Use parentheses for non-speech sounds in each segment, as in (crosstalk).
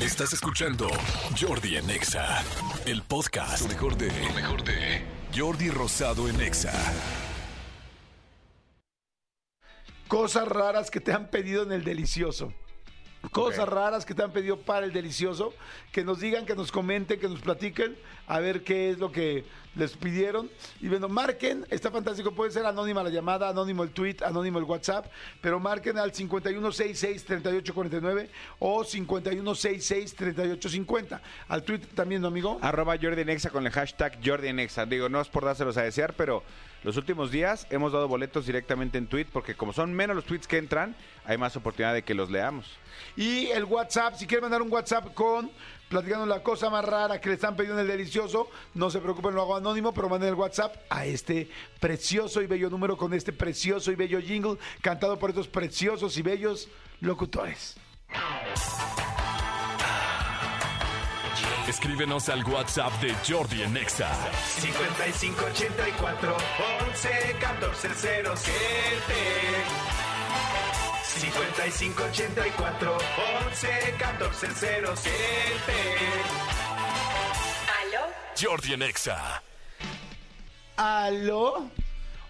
Estás escuchando Jordi en Exa, el podcast. Mejor de, lo mejor de Jordi Rosado en Exa. Cosas raras que te han pedido en el delicioso. Cosas raras que te han pedido para el delicioso. Que nos digan, que nos comenten, que nos platiquen. A ver qué es lo que les pidieron. Y bueno, marquen. Está fantástico. Puede ser anónima la llamada, anónimo el tweet, anónimo el WhatsApp. Pero marquen al 5166-3849 o 5166-3850. Al tweet también, ¿no, amigo? Arroba Jordi en Exa con el hashtag Jordi en Exa. Digo, no es por dárselos a desear, pero los últimos días hemos dado boletos directamente en tweet porque como son menos los tweets que entran, hay más oportunidad de que los leamos. Y el WhatsApp, si quieren mandar un WhatsApp con platicando la cosa más rara que le están pidiendo en el delicioso, no se preocupen, lo hago anónimo, pero manden el WhatsApp a este precioso y bello número con este precioso y bello jingle cantado por estos preciosos y bellos locutores. Escríbenos al WhatsApp de Jordi en Exa. 5584 11 14 07 5584 11 14 07 ¿Aló? Jordi en Exa. ¿Aló?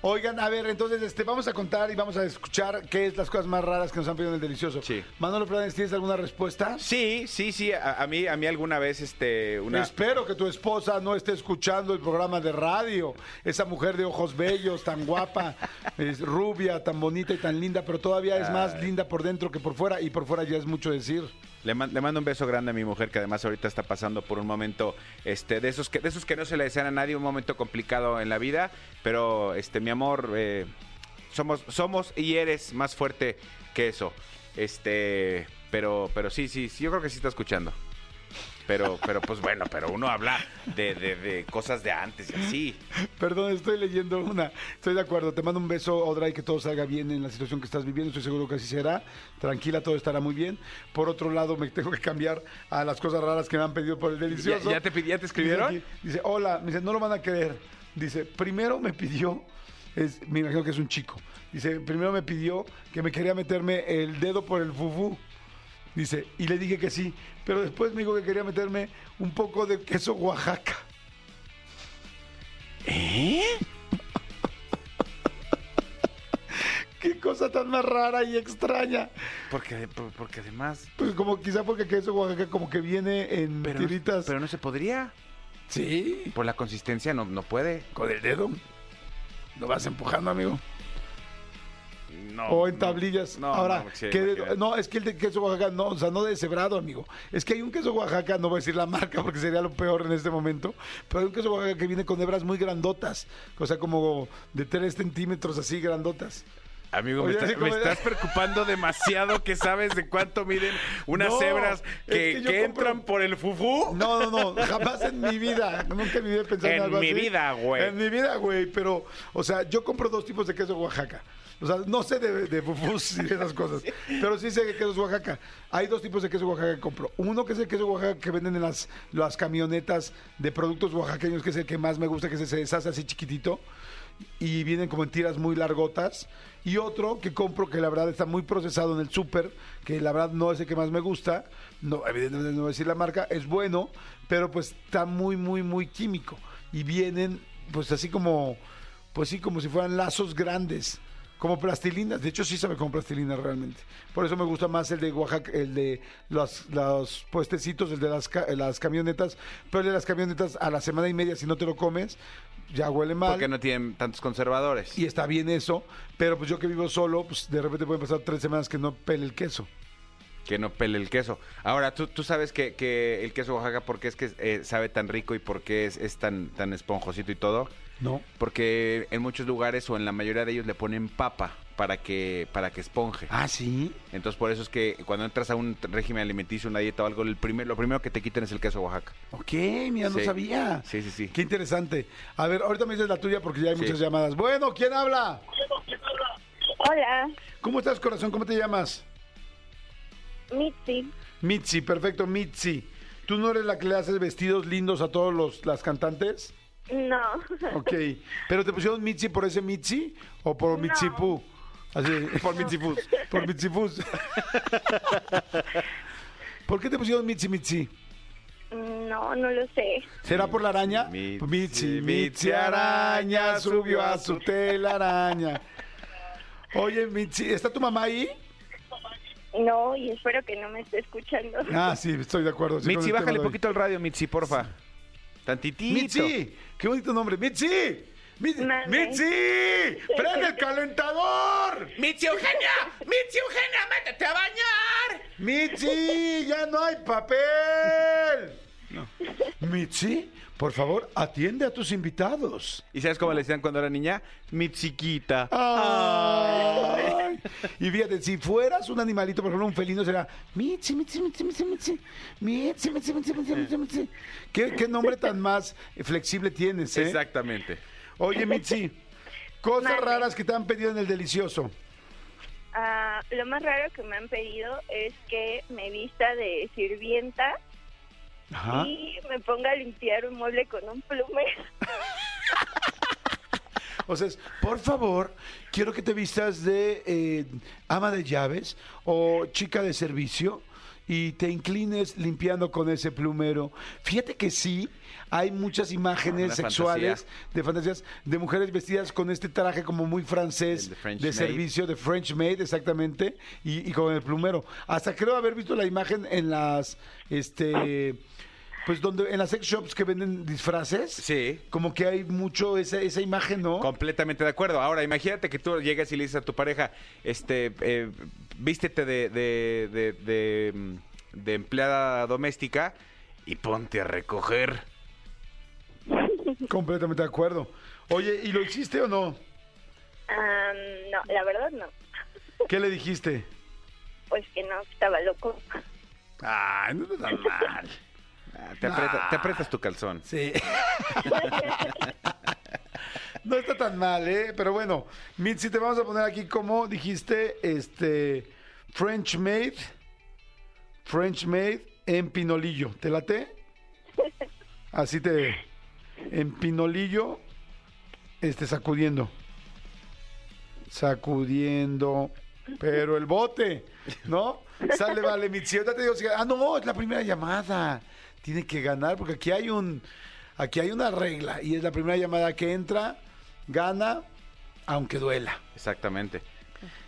Oigan, a ver, entonces este, vamos a contar y vamos a escuchar qué es las cosas más raras que nos han pedido en el delicioso. Sí. Manolo Planes, ¿tienes alguna respuesta? Sí, sí, sí. A, a mí, a mí alguna vez, este, una. Espero que tu esposa no esté escuchando el programa de radio. Esa mujer de ojos bellos, tan guapa, (laughs) es rubia, tan bonita y tan linda, pero todavía es más linda por dentro que por fuera y por fuera ya es mucho decir. Le, man- le mando un beso grande a mi mujer que además ahorita está pasando por un momento este de esos que de esos que no se le desean a nadie un momento complicado en la vida pero este mi amor eh, somos somos y eres más fuerte que eso este pero pero sí sí sí yo creo que sí está escuchando pero pero pues bueno pero uno habla de, de, de cosas de antes y así Perdón, estoy leyendo una. Estoy de acuerdo. Te mando un beso, Odra, y que todo salga bien en la situación que estás viviendo. Estoy seguro que así será. Tranquila, todo estará muy bien. Por otro lado, me tengo que cambiar a las cosas raras que me han pedido por el delicioso. ¿Ya- ya te ya te escribieron? Dice, aquí, dice, hola, me dice, no lo van a creer. Dice, primero me pidió, es, me imagino que es un chico. Dice, primero me pidió que me quería meterme el dedo por el fufú. Dice, y le dije que sí, pero después me dijo que quería meterme un poco de queso Oaxaca. (laughs) Qué cosa tan más rara y extraña. porque por- porque además Pues como quizá porque queso Oaxaca como que viene en pero no, tiritas. pero no se podría Sí, por la consistencia no no puede con el dedo. Lo vas empujando, amigo. no o en tablillas. no, Ahora, no, no, es que el de queso Oaxaca, no, o sea, no deshebrado, amigo. Es que hay un queso Oaxaca, no voy a decir la (laughs) marca porque sería lo peor en este momento, pero hay un queso Oaxaca que viene con hebras muy grandotas, o sea, como de 3 centímetros así grandotas. Amigo, Oye, me, está- me estás preocupando demasiado que sabes de cuánto miden unas No, hebras es que, compro- entran por el fufú. No, no, no, jamás en mi vida, nunca en mi vida en En algo mi así. vida, güey. En mi vida, güey, pero, o sea, yo compro dos tipos de queso Oaxaca. O sea, no sé de, de fufús y de esas cosas, pero sí sé que queso es Oaxaca. Hay dos tipos de queso Oaxaca que compro. Uno que es el queso Oaxaca que venden en las, las camionetas de productos oaxaqueños, que es el que más me gusta, que se deshace así chiquitito y vienen como en tiras muy largotas. Y otro que compro que la verdad está muy procesado en el súper, que la verdad no es el que más me gusta, no, evidentemente no voy a decir la marca, es bueno, pero pues está muy, muy, muy químico. Y vienen pues así como, pues sí, como si fueran lazos grandes. Como plastilinas, de hecho sí sabe como plastilina realmente. Por eso me gusta más el de Oaxaca, el de los, los puestecitos, el de las, las camionetas. Pero el de las camionetas a la semana y media, si no te lo comes, ya huele mal. Porque no tienen tantos conservadores. Y está bien eso, pero pues yo que vivo solo, pues de repente pueden pasar tres semanas que no pele el queso. Que no pele el queso. Ahora, tú, tú sabes que, que el queso Oaxaca, ¿por qué es que eh, sabe tan rico y por qué es, es tan, tan esponjosito y todo? ¿No? Porque en muchos lugares o en la mayoría de ellos le ponen papa para que, para que esponje. Ah, sí. Entonces por eso es que cuando entras a un régimen alimenticio, una dieta o algo, el primer, lo primero que te quiten es el queso Oaxaca. Ok, mira, no Sí. sabía. Sí, sí, sí. Qué interesante. A ver, ahorita me dices la tuya porque ya hay Sí. muchas llamadas. Bueno, ¿quién habla? Hola, ¿Cómo estás, corazón? ¿Cómo te llamas? Mitzi. Mitzi, perfecto, Mitzi. ¿Tú no eres la que le haces vestidos lindos a todos los las cantantes? No. Ok. ¿Pero te pusieron Mitzi por ese Mitzi o por No. Así, (laughs) por Mitzi Fus. Por. (laughs) ¿Por qué te pusieron Mitzi Mitzi? No, no lo sé. ¿Será por la araña? Mitzi, Mitzi, araña subió a su telaraña. (laughs) Oye, Mitzi, ¿está tu mamá ahí? No, y espero que no me esté escuchando. Ah, sí, estoy de acuerdo. sí, Mitzi, el bájale hoy. poquito al radio, Mitzi, porfa. Tantitito. Mitzi, qué bonito nombre. Mitzi, Mitzi, prende el calentador. Mitzi Eugenia, Mitzi Eugenia, métete a bañar. Mitzi, ya no hay papel. No. Mitzi, por favor, atiende a tus invitados. ¿Y sabes cómo le decían cuando era niña? Mitziquita. Ay. Y fíjate, si fueras un animalito, por ejemplo, un felino, será Mitzi, Mitzi, Mitzi, Mitzi, Mitzi, Mitzi, Mitzi, Mitzi, Mitzi, Mitzi, Mitzi. ¿Qué, qué nombre tan más flexible tienes, eh? Exactamente. Oye, Mitzi, cosas raras que te han pedido en el delicioso. Ah, lo más raro que me han pedido es que me vista de sirvienta Ajá. y me ponga a limpiar un mueble con un plumero. (laughs) O sea, es, por favor, quiero que te vistas de eh, ama de llaves o chica de servicio y te inclines limpiando con ese plumero. Fíjate que sí, hay muchas imágenes Una sexuales fantasía. de fantasías de mujeres vestidas con este traje como muy francés de maid. servicio, de French maid, exactamente, y, y con el plumero. Hasta creo haber visto la imagen en las, este, pues donde en las sex shops que venden disfraces. Sí. Como que hay mucho esa, esa imagen, ¿no? Completamente de acuerdo. Ahora, imagínate que tú llegas y le dices a tu pareja, este, eh, vístete de, de, de, de, mm, de empleada doméstica y ponte a recoger. Completamente de acuerdo. Oye, ¿y lo hiciste o no? Ah, no, la verdad no. ¿Qué le dijiste? Pues que no, estaba loco. Ay, no está tan mal. Te, aprieta- tu calzón. Sí. no está tan mal, ¿eh? Pero bueno, Mitzi, te vamos a poner aquí como dijiste, este, French Maid, French Maid en pinolillo. ¿Te late? Así te, en pinolillo, este, sacudiendo. Sacudiendo. Pero el bote, ¿no? Sale, vale, Mitzi. Ahorita te digo, ah, no, es la primera llamada. Tiene que ganar porque aquí hay un, aquí hay una regla y es la primera llamada que entra, gana, aunque duela. Exactamente.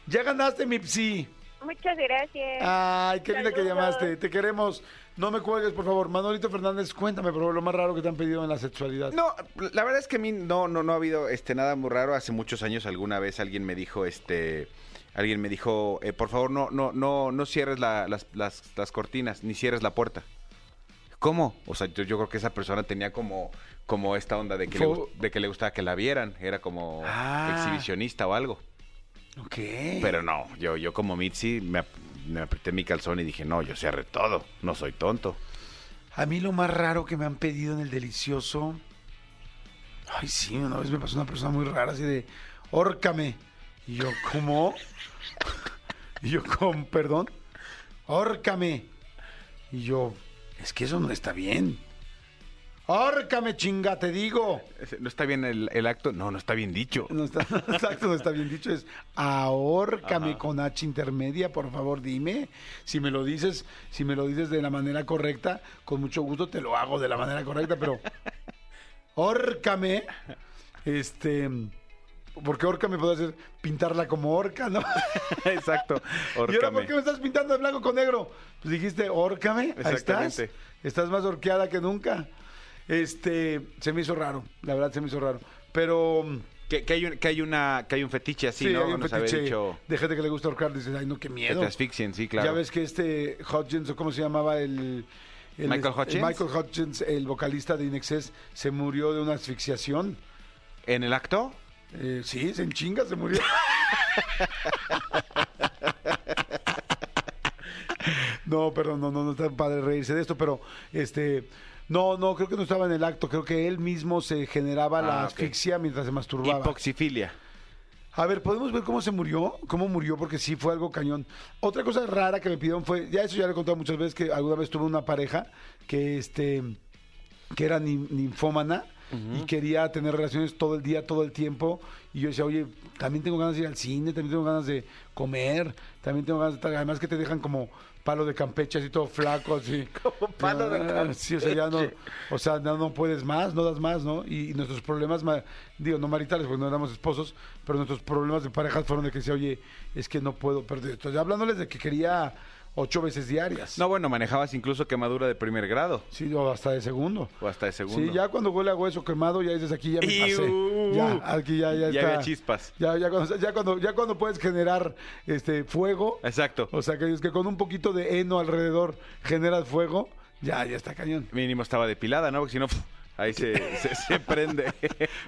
Ya ganaste, Mipsi. Muchas gracias. Ay, qué linda que llamaste. Te queremos. No me cuelgues, por favor. Manolito Fernández, cuéntame, por favor, lo más raro que te han pedido en la sexualidad. No, la verdad es que a mí no, no, no ha habido este nada muy raro. Hace muchos años alguna vez alguien me dijo, este, alguien me dijo, eh, por favor no, no, no, no cierres la- las, las, las cortinas, ni cierres la puerta. ¿Cómo? O sea, yo, yo creo que esa persona tenía como, como esta onda de que, le, gust- de que le gustaba que la vieran. Era como Ah. exhibicionista o algo. Ok. Pero no, yo, yo como Mitzi me, ap- me apreté mi calzón y dije, no, yo cierre todo, no soy tonto. A mí lo más raro que me han pedido en el delicioso. Ay, sí, una vez me pasó una persona muy rara así de, órcame. Y yo, ¿cómo? (laughs) Y yo, con perdón, órcame. Y yo, es que eso no está bien. Órcame, chinga, te digo. ¿No está bien el, el acto? No, no está bien dicho. (laughs) No está, exacto, no está bien dicho. Es ahórcame Ajá. con H intermedia, por favor, dime. Si me lo dices, si me lo dices de la manera correcta, con mucho gusto te lo hago de la manera correcta, pero (laughs) órcame, este, porque órcame puede ser pintarla como orca, ¿no? (laughs) Exacto. ¿Y ahora por qué me estás pintando de blanco con negro? Pues dijiste, órcame, ahí estás. Estás más orqueada que nunca. Este, se me hizo raro, la verdad se me hizo raro. Pero Que, que hay un, que hay una que hay un fetiche así, sí, ¿no? hay un fetiche dicho de gente que le gusta ahorcar, dices, ay no, qué que miedo. te asfixien, sí, claro. Ya ves que este Hutchins, o cómo se llamaba el... el- ¿Michael el Hutchins? Michael Hutchins, el vocalista de Inexcess, se murió de una asfixiación. ¿En el acto? Eh, sí, se en chinga se murió. no, perdón, no, no, no está padre reírse de esto, pero este, no, no, creo que no estaba en el acto, creo que él mismo se generaba la Ah, ok. asfixia mientras se masturbaba. Hipoxifilia. A ver, ¿podemos ver cómo se murió? ¿Cómo murió? Porque sí fue algo cañón. Otra cosa rara que me pidieron fue, ya eso ya le he contado muchas veces, que alguna vez tuve una pareja que este que era y quería tener relaciones todo el día, todo el tiempo. Y yo decía, oye, también tengo ganas de ir al cine, también tengo ganas de comer, también tengo ganas de estar, además que te dejan como palo de Campeche, así todo flaco, así. (laughs) Como palo de Ah, Sí, o sea, ya no, Campeche. o sea, no puedes más, no das más, ¿no? Y, nuestros problemas, ma- digo, no maritales, porque no éramos esposos, pero nuestros problemas de pareja fueron de que decía, oye, es que no puedo perder. Entonces, hablándoles de que quería ocho veces diarias. No, bueno, manejabas incluso quemadura de primer grado Sí, o hasta de segundo. o hasta de segundo. Sí, ya cuando huele a hueso quemado, ya dices aquí ya me pasé. Ya, aquí ya, ya Ya está. había chispas. Ya, ya, cuando, ya, cuando, ya cuando puedes generar este fuego, Exacto. o sea, que es que con un poquito de heno alrededor generas fuego, ya, ya está cañón. Mínimo estaba depilada, ¿no? Porque si no, ahí se, (laughs) se, se prende.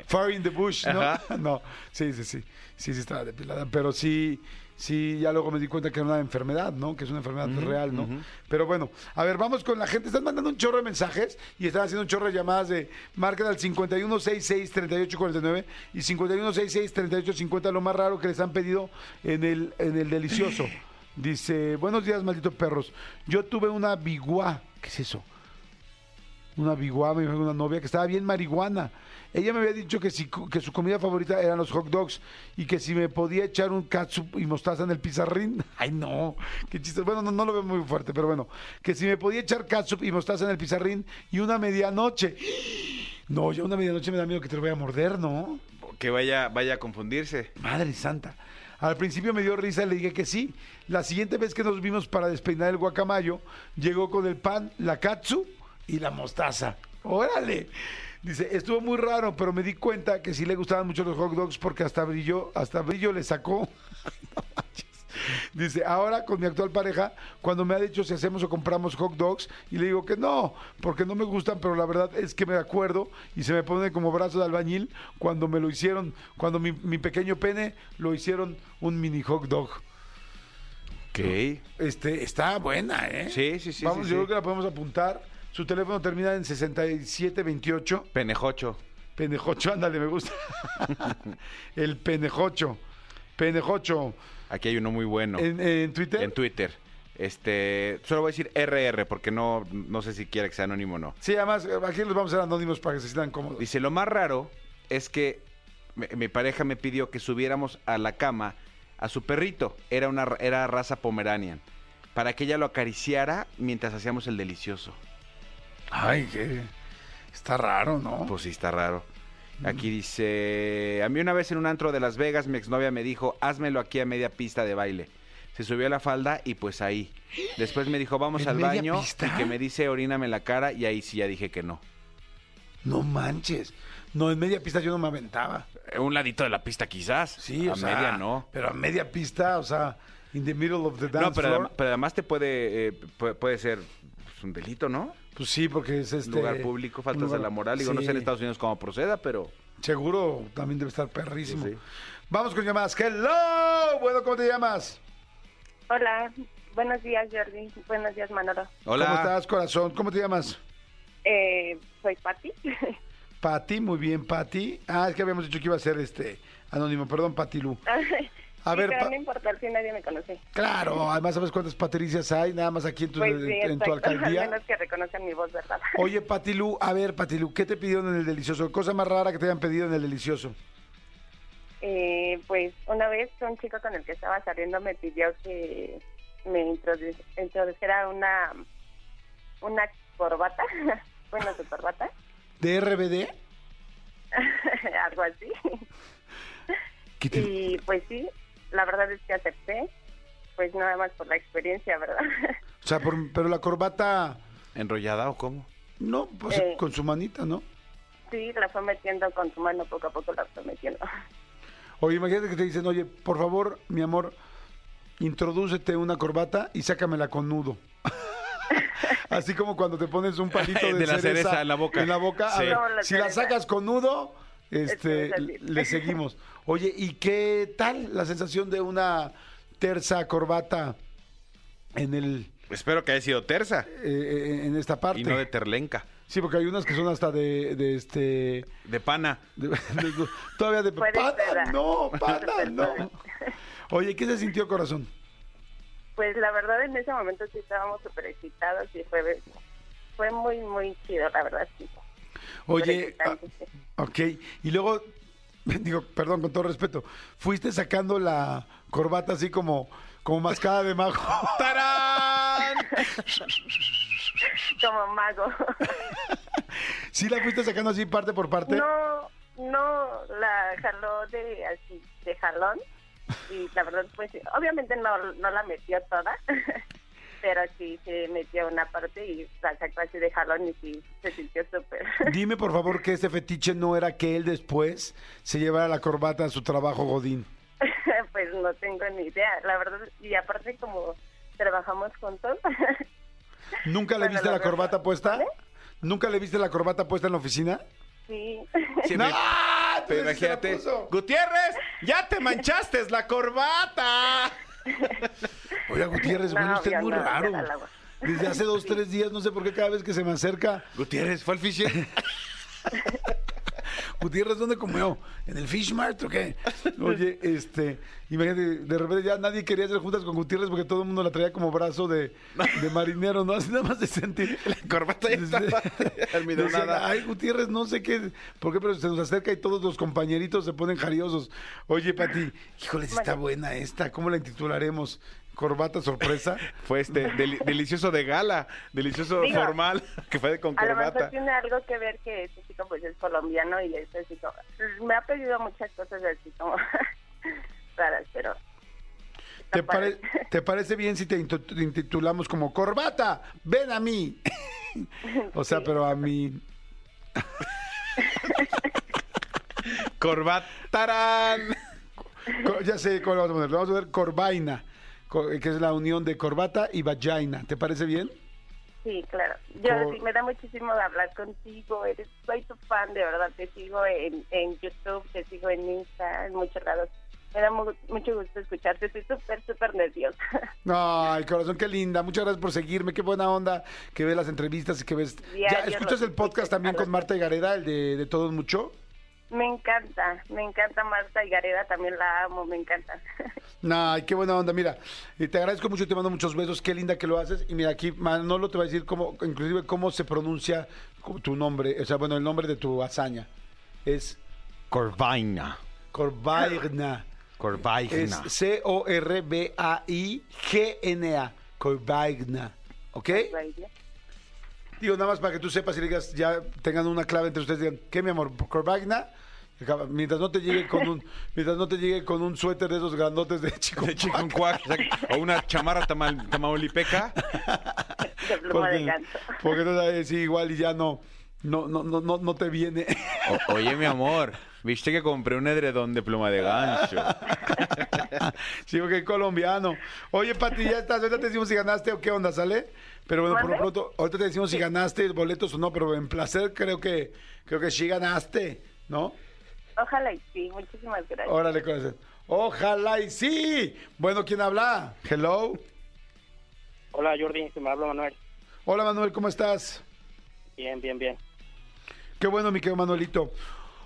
Fire in the bush, ¿no? Ajá. (laughs) No, sí, sí, sí. Sí, sí estaba depilada. Pero sí, sí, ya luego me di cuenta que era una enfermedad, ¿no? Que es una enfermedad real, ¿no? Pero bueno, a ver, vamos con la gente. Están mandando un chorro de mensajes y están haciendo un chorro de llamadas de marca al 5166-3849 y 5166-3850, lo más raro que les han pedido en el, en el delicioso. (clears throat) Dice, buenos días, malditos perros. Yo tuve una biguá. ¿Qué es eso? una biguá, me dijo una novia que estaba bien marihuana. Ella me había dicho que, si, que su comida favorita eran los hot dogs y que si me podía echar un catsup y mostaza en el pizarrín. (laughs) Ay, no, qué chiste. Bueno, no, no lo veo muy fuerte, pero bueno. Que si me podía echar catsup y mostaza en el pizarrín y una medianoche. No, ya una medianoche me da miedo que te lo vaya a morder, ¿no? que vaya, vaya a confundirse. Madre santa. Al principio me dio risa y le dije que sí. La siguiente vez que nos vimos para despeinar el guacamayo, llegó con el pan, la katsu y la mostaza. ¡Órale! Dice, estuvo muy raro, pero me di cuenta que sí le gustaban mucho los hot dogs porque hasta brillo, hasta brillo le sacó. (laughs) Dice, ahora con mi actual pareja, cuando me ha dicho si hacemos o compramos hot dogs, y le digo que no, porque no me gustan, pero la verdad es que me acuerdo y se me pone como brazo de albañil cuando me lo hicieron, cuando mi, mi pequeño pene lo hicieron un mini hot dog. Ok. Este, está buena, ¿eh? Sí, sí, sí, Vamos, sí, yo sí. creo que la podemos apuntar. Su teléfono termina en 6728. Penejocho. Penejocho, ándale, me gusta. (laughs) El penejocho. Penejocho. Aquí hay uno muy bueno. En, en Twitter. En Twitter. Este, solo voy a decir RR porque no, no sé si quiere que sea anónimo o no. Sí, además, aquí los vamos a hacer anónimos para que se sientan cómodos. Dice, lo más raro es que mi, mi pareja me pidió que subiéramos a la cama a su perrito. Era una ra- era raza pomeranian. Para que ella lo acariciara mientras hacíamos el delicioso. Ay, que está raro, ¿no? Pues sí, está raro. Aquí dice, a mí una vez en un antro de Las Vegas mi exnovia me dijo, házmelo aquí a media pista de baile. Se subió a la falda y pues ahí. Después me dijo, vamos ¿En al baño pista? y que me dice, oríname la cara y ahí sí ya dije que no. No manches. No, en media pista yo no me aventaba. Eh, Un ladito de la pista quizás. Sí, a o sea, media no. Pero a media pista, o sea, in the middle of the dance No, pero, floor. adem- pero además te puede, eh, puede, puede ser pues, un delito, ¿no? Pues sí, porque es este... lugar público, faltas lugar- de la moral. Digo, no sé en Sí. Estados Unidos cómo proceda, pero... Seguro también debe estar perrísimo. Sí. Vamos con llamadas. Hello. Bueno, ¿cómo te llamas? Hola, buenos días Jordi, buenos días Manolo. Hola. ¿Cómo estás, corazón? ¿Cómo te llamas? Eh, soy Patti. Pati, muy bien, Pati. Ah, es que habíamos dicho que iba a ser este anónimo, perdón, Pati Lu. (laughs) A Sí, ver, pero no importa, fin nadie me conoce. Claro, además sabes cuántas patricias hay, nada más aquí en tu, Pues sí, en tu exacto, (laughs) al alcaldía. menos que reconozcan mi voz, ¿verdad? Oye, (laughs) Patilú, a ver, Patilú, ¿qué te pidieron en el delicioso? Cosa más rara que te hayan pedido en el delicioso. Eh, pues una vez un chico con el que estaba saliendo me pidió que me introdu- introdujera una una corbata, (laughs) bueno, su corbata, ¿De RBD? algo así. ¿Qué te- Y pues sí, la verdad es que acepté, pues nada más por la experiencia, ¿verdad? (laughs) O sea, por- pero la corbata, ¿Enrollada o cómo? no, pues Eh. con su manita, ¿no? Sí, la fue metiendo con su mano, poco a poco la fue metiendo. (laughs) Oye, imagínate que te dicen, oye, por favor, mi amor, introdúcete una corbata y sácamela con nudo. (laughs) Así como cuando te pones un palito de, De la cereza en la boca. En la boca. A Sí. ver, No, la si la sacas con nudo, este, Es le seguimos. Oye, ¿y qué tal la sensación de una terza corbata en el Espero que haya sido terza eh, en esta parte? y no de terlenca. Sí, porque hay unas que son hasta de, de este De pana. de- de- todavía de pana, ser. no, pana, no. Oye, ¿qué se sintió corazón? Pues la verdad en ese momento sí estábamos súper excitados y fue, fue muy, muy chido, la verdad, sí. Oye, ah, ok, y luego, (laughs) digo, perdón, con todo respeto, fuiste sacando la corbata así como, como mascada de majo. (laughs) ¡Tarán! Como mago. ¿Sí la fuiste sacando así parte por parte? No, no, la jaló de así, de jalón. Y la verdad, pues, obviamente no, no la metió toda. Pero sí se metió una parte y la sacó así de jalón y sí se sintió súper. (laughs) Dime por favor que ese fetiche no era que él después se llevara la corbata a su trabajo Godín. (laughs) pues no tengo ni idea, la verdad. Y aparte, como trabajamos juntos. (laughs) ¿Nunca le Bueno, viste la verdad- corbata puesta? ¿Vale? ¿Nunca le viste la corbata puesta en la oficina? sí. Sí, ¡No! Pero la imagínate. Gutiérrez, ya te manchaste la corbata. Oiga, Gutiérrez, No, bueno, usted es muy no, raro. Desde hace dos, tres días, no sé por qué cada vez que se me acerca. Gutiérrez, ¿fue al fisher? (laughs) Gutiérrez, ¿dónde comió? ¿En el Fish Mart o qué? Oye, este, imagínate, de repente ya nadie quería hacer juntas con Gutiérrez porque todo el mundo la traía como brazo de, de marinero, ¿no? Así nada más de sentir. (laughs) La corbata ya estaba (laughs) Decían. Ay, Gutiérrez, no sé qué, por qué, pero se nos acerca y todos los compañeritos se ponen jariosos. Oye, Pati, híjoles, está buena esta, ¿cómo la intitularemos? ¿Corbata sorpresa? Fue este deli- delicioso de gala, delicioso Digo, formal, que fue con A lo mejor corbata. tiene algo que ver que este chico pues es colombiano y es así como... Me ha pedido muchas cosas así como (laughs) raras, pero... ¿Te, pare- (laughs) ¿Te parece bien si te intitulamos como Corbata? Ven a mí. o sea, Sí. pero a mí. (laughs) Corbatarán. Co- Ya sé cómo lo vamos a poner. Lo vamos a poner Corvaina, co- que es la unión de corbata y vagina. ¿Te parece bien? Sí, claro. Yo sí, me da muchísimo de hablar contigo. Eres, soy tu fan, de verdad. Te sigo en, en YouTube, te sigo en Insta, en muchos lados. Me da mu- mucho gusto escucharte. Estoy súper, súper nerviosa. (laughs) Ay, corazón, qué linda. Muchas gracias por seguirme. Qué buena onda que ves las entrevistas y que ves. ¿Ya escuchas el podcast también con Marta y Gareda, el de, de Todos Mucho? Me encanta, me encanta Marta y Gareda. También la amo, me encanta. (laughs) Ay, qué buena onda. Mira, y te agradezco mucho, te mando muchos besos. Qué linda que lo haces. Y mira, aquí Manolo te va a decir cómo, inclusive cómo se pronuncia tu nombre, o sea, bueno, el nombre de tu hazaña. Es Corvaina. Corvaigna. Es Corvaina. C-O-R-B-A-I-G-N-A. Corvaigna. ¿Ok? Digo, nada más para que tú sepas y le digas, ya tengan una clave entre ustedes, digan, ¿qué mi amor? ¿Corvaigna? Mientras no te llegue con un, mientras no te llegue con un suéter de esos grandotes de chico. (laughs) De cuac, o sea, o una chamarra tamal- tamaulipeca. (laughs) De pluma de Porque, ganso. porque no sabes, sí, igual y ya no, no, no, no, no, no te viene. O- oye, mi amor, viste que compré un edredón de pluma de gancho. (laughs) sí, porque es colombiano. Oye, Pati, ya estás, ahorita te decimos si ganaste o qué onda, ¿sale? Pero bueno, por lo pronto, ahorita te decimos si ganaste boletos o no, pero en placer creo que, creo que sí ganaste, ¿no? Ojalá y sí. Muchísimas gracias. Órale, corazón. Ojalá y sí. Bueno, ¿quién habla? Hello. Hola Jordi, se me habla Manuel. Hola, Manuel, ¿cómo estás? Bien, bien, bien. Qué bueno, mi querido Manuelito.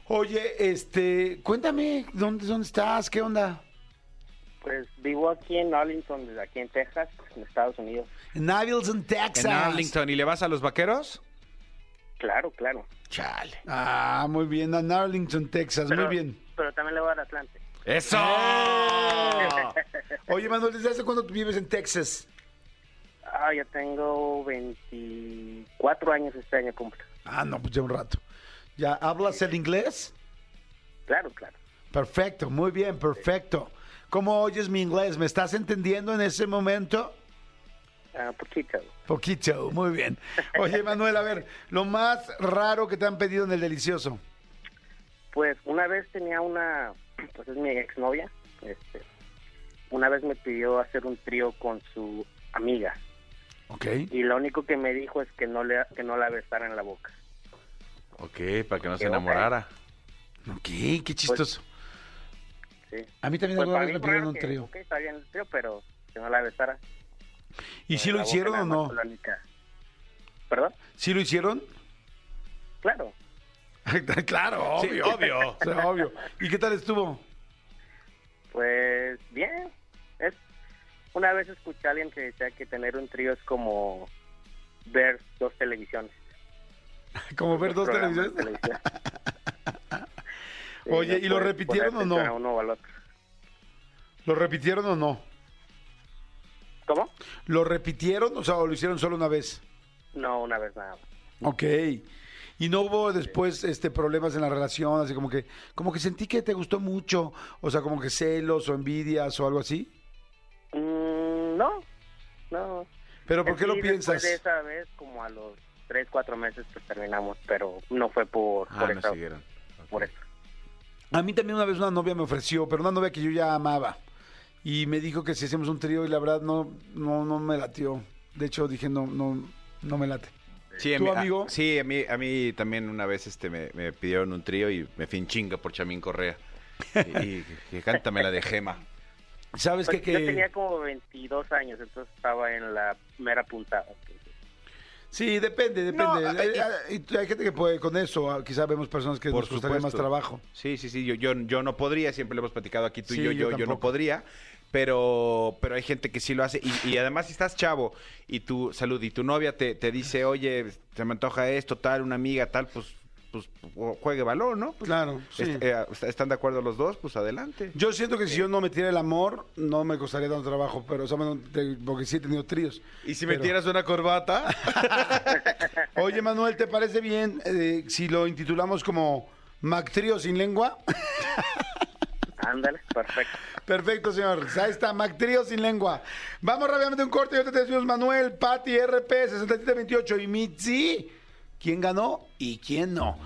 Oye, este, cuéntame, ¿dónde, dónde estás? ¿Qué onda? Pues vivo aquí en Arlington, desde aquí en Texas, en Estados Unidos. En Abilton, Texas. En Arlington, ¿y le vas a los vaqueros? Claro, claro. Chale. Ah, muy bien, en Arlington, Texas, Pero, muy bien. Pero también le voy al Atlante. ¡Eso! (laughs) Oye, Manuel, ¿desde hace cuándo tú vives en Texas? Ah, ya tengo 24 años este año cumplo. Ah, no, pues ya un rato. ¿Ya hablas el inglés? Claro, claro. Perfecto, muy bien, perfecto. ¿Cómo oyes mi inglés? ¿Me estás entendiendo en ese momento? Ah, poquito. Poquito, muy bien. Oye, Manuel, a ver, lo más raro que te han pedido en el delicioso. Pues una vez tenía una, pues es mi exnovia, este, una vez me pidió hacer un trío con su amiga Ok. y lo único que me dijo es que no le, que no la besara en la boca. Ok, para que no se enamorara. Ok, qué chistoso. Sí. a mí también Pues alguna para vez me pidieron un que, trío. ok, está bien el trío, pero que no la besara. ¿Y si En lo hicieron o no? ¿Perdón? ¿Sí lo hicieron? Claro. (laughs) claro, Sí, obvio. obvio. (laughs) O sea, obvio. ¿Y qué tal estuvo? Pues bien. Es una vez escuché a alguien que decía que tener un trío es como ver dos televisiones. (laughs) Como ver dos televisiones. televisión. Oye, ¿y lo repitieron o no? uno o al otro. ¿Lo repitieron o no? ¿Cómo? ¿Lo repitieron? O sea, ¿o lo hicieron solo una vez? No, una vez nada más. Ok. ¿Y no hubo después este problemas en la relación? Así como que, como que sentí que te gustó mucho. O sea, como que celos o envidias o algo así. Mm, no, no. ¿Pero por qué Sí, lo después piensas? de esa vez, como a los tres, cuatro meses, pues terminamos, pero no fue por, Ah, por, no esa- siguieron. por eso. A mí también una vez una novia me ofreció, pero una novia que yo ya amaba. Y me dijo que si hacemos un trío y la verdad no, no, no me latió. De hecho dije no, no, no me late. Sí, a ¿Tu mí, a- amigo? sí, a mí, a mí también una vez este me, me pidieron un trío y me fui en chinga por Chamín Correa. Y, y, (laughs) y cántame la de Gema. ¿Sabes Pues qué? Yo Que... tenía como 22 años, entonces estaba en la mera puntada. Sí, depende, depende. No, hay, hay- hay- hay gente que puede con eso. ah, Quizá vemos personas que Por nos costaría más trabajo. Sí, sí, sí, yo, yo, yo no podría, siempre lo hemos platicado aquí tú Sí, y yo, yo yo, yo no podría, pero, pero hay gente que sí lo hace. Y, y además si estás chavo y tu salud y tu novia te, te dice, oye, se me antoja esto, tal, una amiga, tal, pues, pues juegue balón, ¿no? Pues, Claro, sí. est- eh, ¿Están de acuerdo los dos? Pues adelante. Yo siento que si yo no metiera el amor, no me costaría tanto trabajo, pero o sea, porque sí he tenido tríos. ¿Y si Pero- metieras una corbata? (laughs) Oye, Manuel, ¿te parece bien eh, si lo intitulamos como Mac Trío sin lengua? (laughs) Ándale, perfecto. Perfecto, señor. Ahí está, Mac Trío sin lengua. Vamos rápidamente a un corte y ahorita te decimos Manuel, Pati, RP, 6728 y Mitzi. ¿Quién ganó y quién no?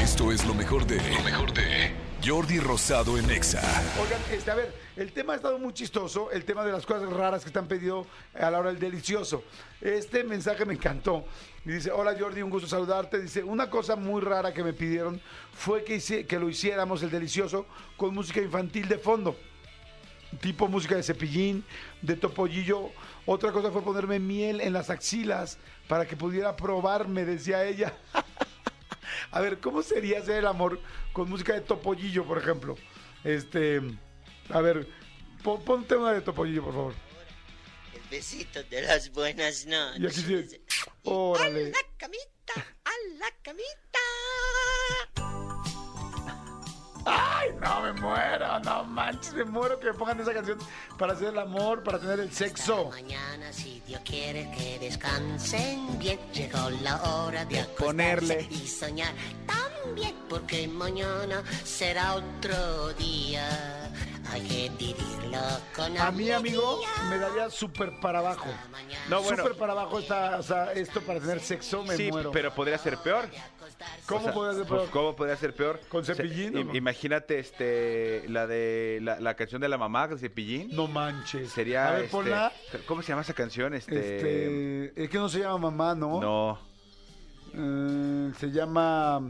Esto es lo mejor de. Lo mejor de. Jordi Rosado en Exa. Oigan, este, a ver, el tema ha estado muy chistoso, el tema de las cosas raras que están pedido a la hora del delicioso. Este mensaje me encantó. Y dice, hola Jordi, un gusto saludarte. Dice, una cosa muy rara que me pidieron fue que, hice- que lo hiciéramos el delicioso con música infantil de fondo. Tipo música de cepillín, de topollillo. Otra cosa fue ponerme miel en las axilas para que pudiera probarme, decía ella. (laughs) A ver, ¿cómo sería hacer el amor con música de topollillo, por ejemplo? Este, a ver, pon- ponte una de topollillo, por favor. El besito de las buenas noches. Y aquí sí. Órale. A la camita, a la camita. Ay, no me muero, no manches, me muero que me pongan esa canción para hacer el amor, para tener el sexo. Mañana, si Dios quiere que descansen bien, llegó la hora de acostarse Ponerle. y soñar también, porque mañana será otro día. Hay que vivirlo con A mí, amigo, me daría súper para abajo. No, bueno. Súper para abajo está, o sea, esto para tener sexo, me sí, muero. pero podría ser peor. ¿Cómo O sea, podría ser pues, peor? ¿Cómo podría ser peor? ¿Con cepillín o im- no? Imagínate este la de la, la canción de la mamá de cepillín. No manches. Sería A ver, este, ponla. ¿Cómo se llama esa canción? Este, Este, es que no se llama mamá, ¿no? no. Eh, se llama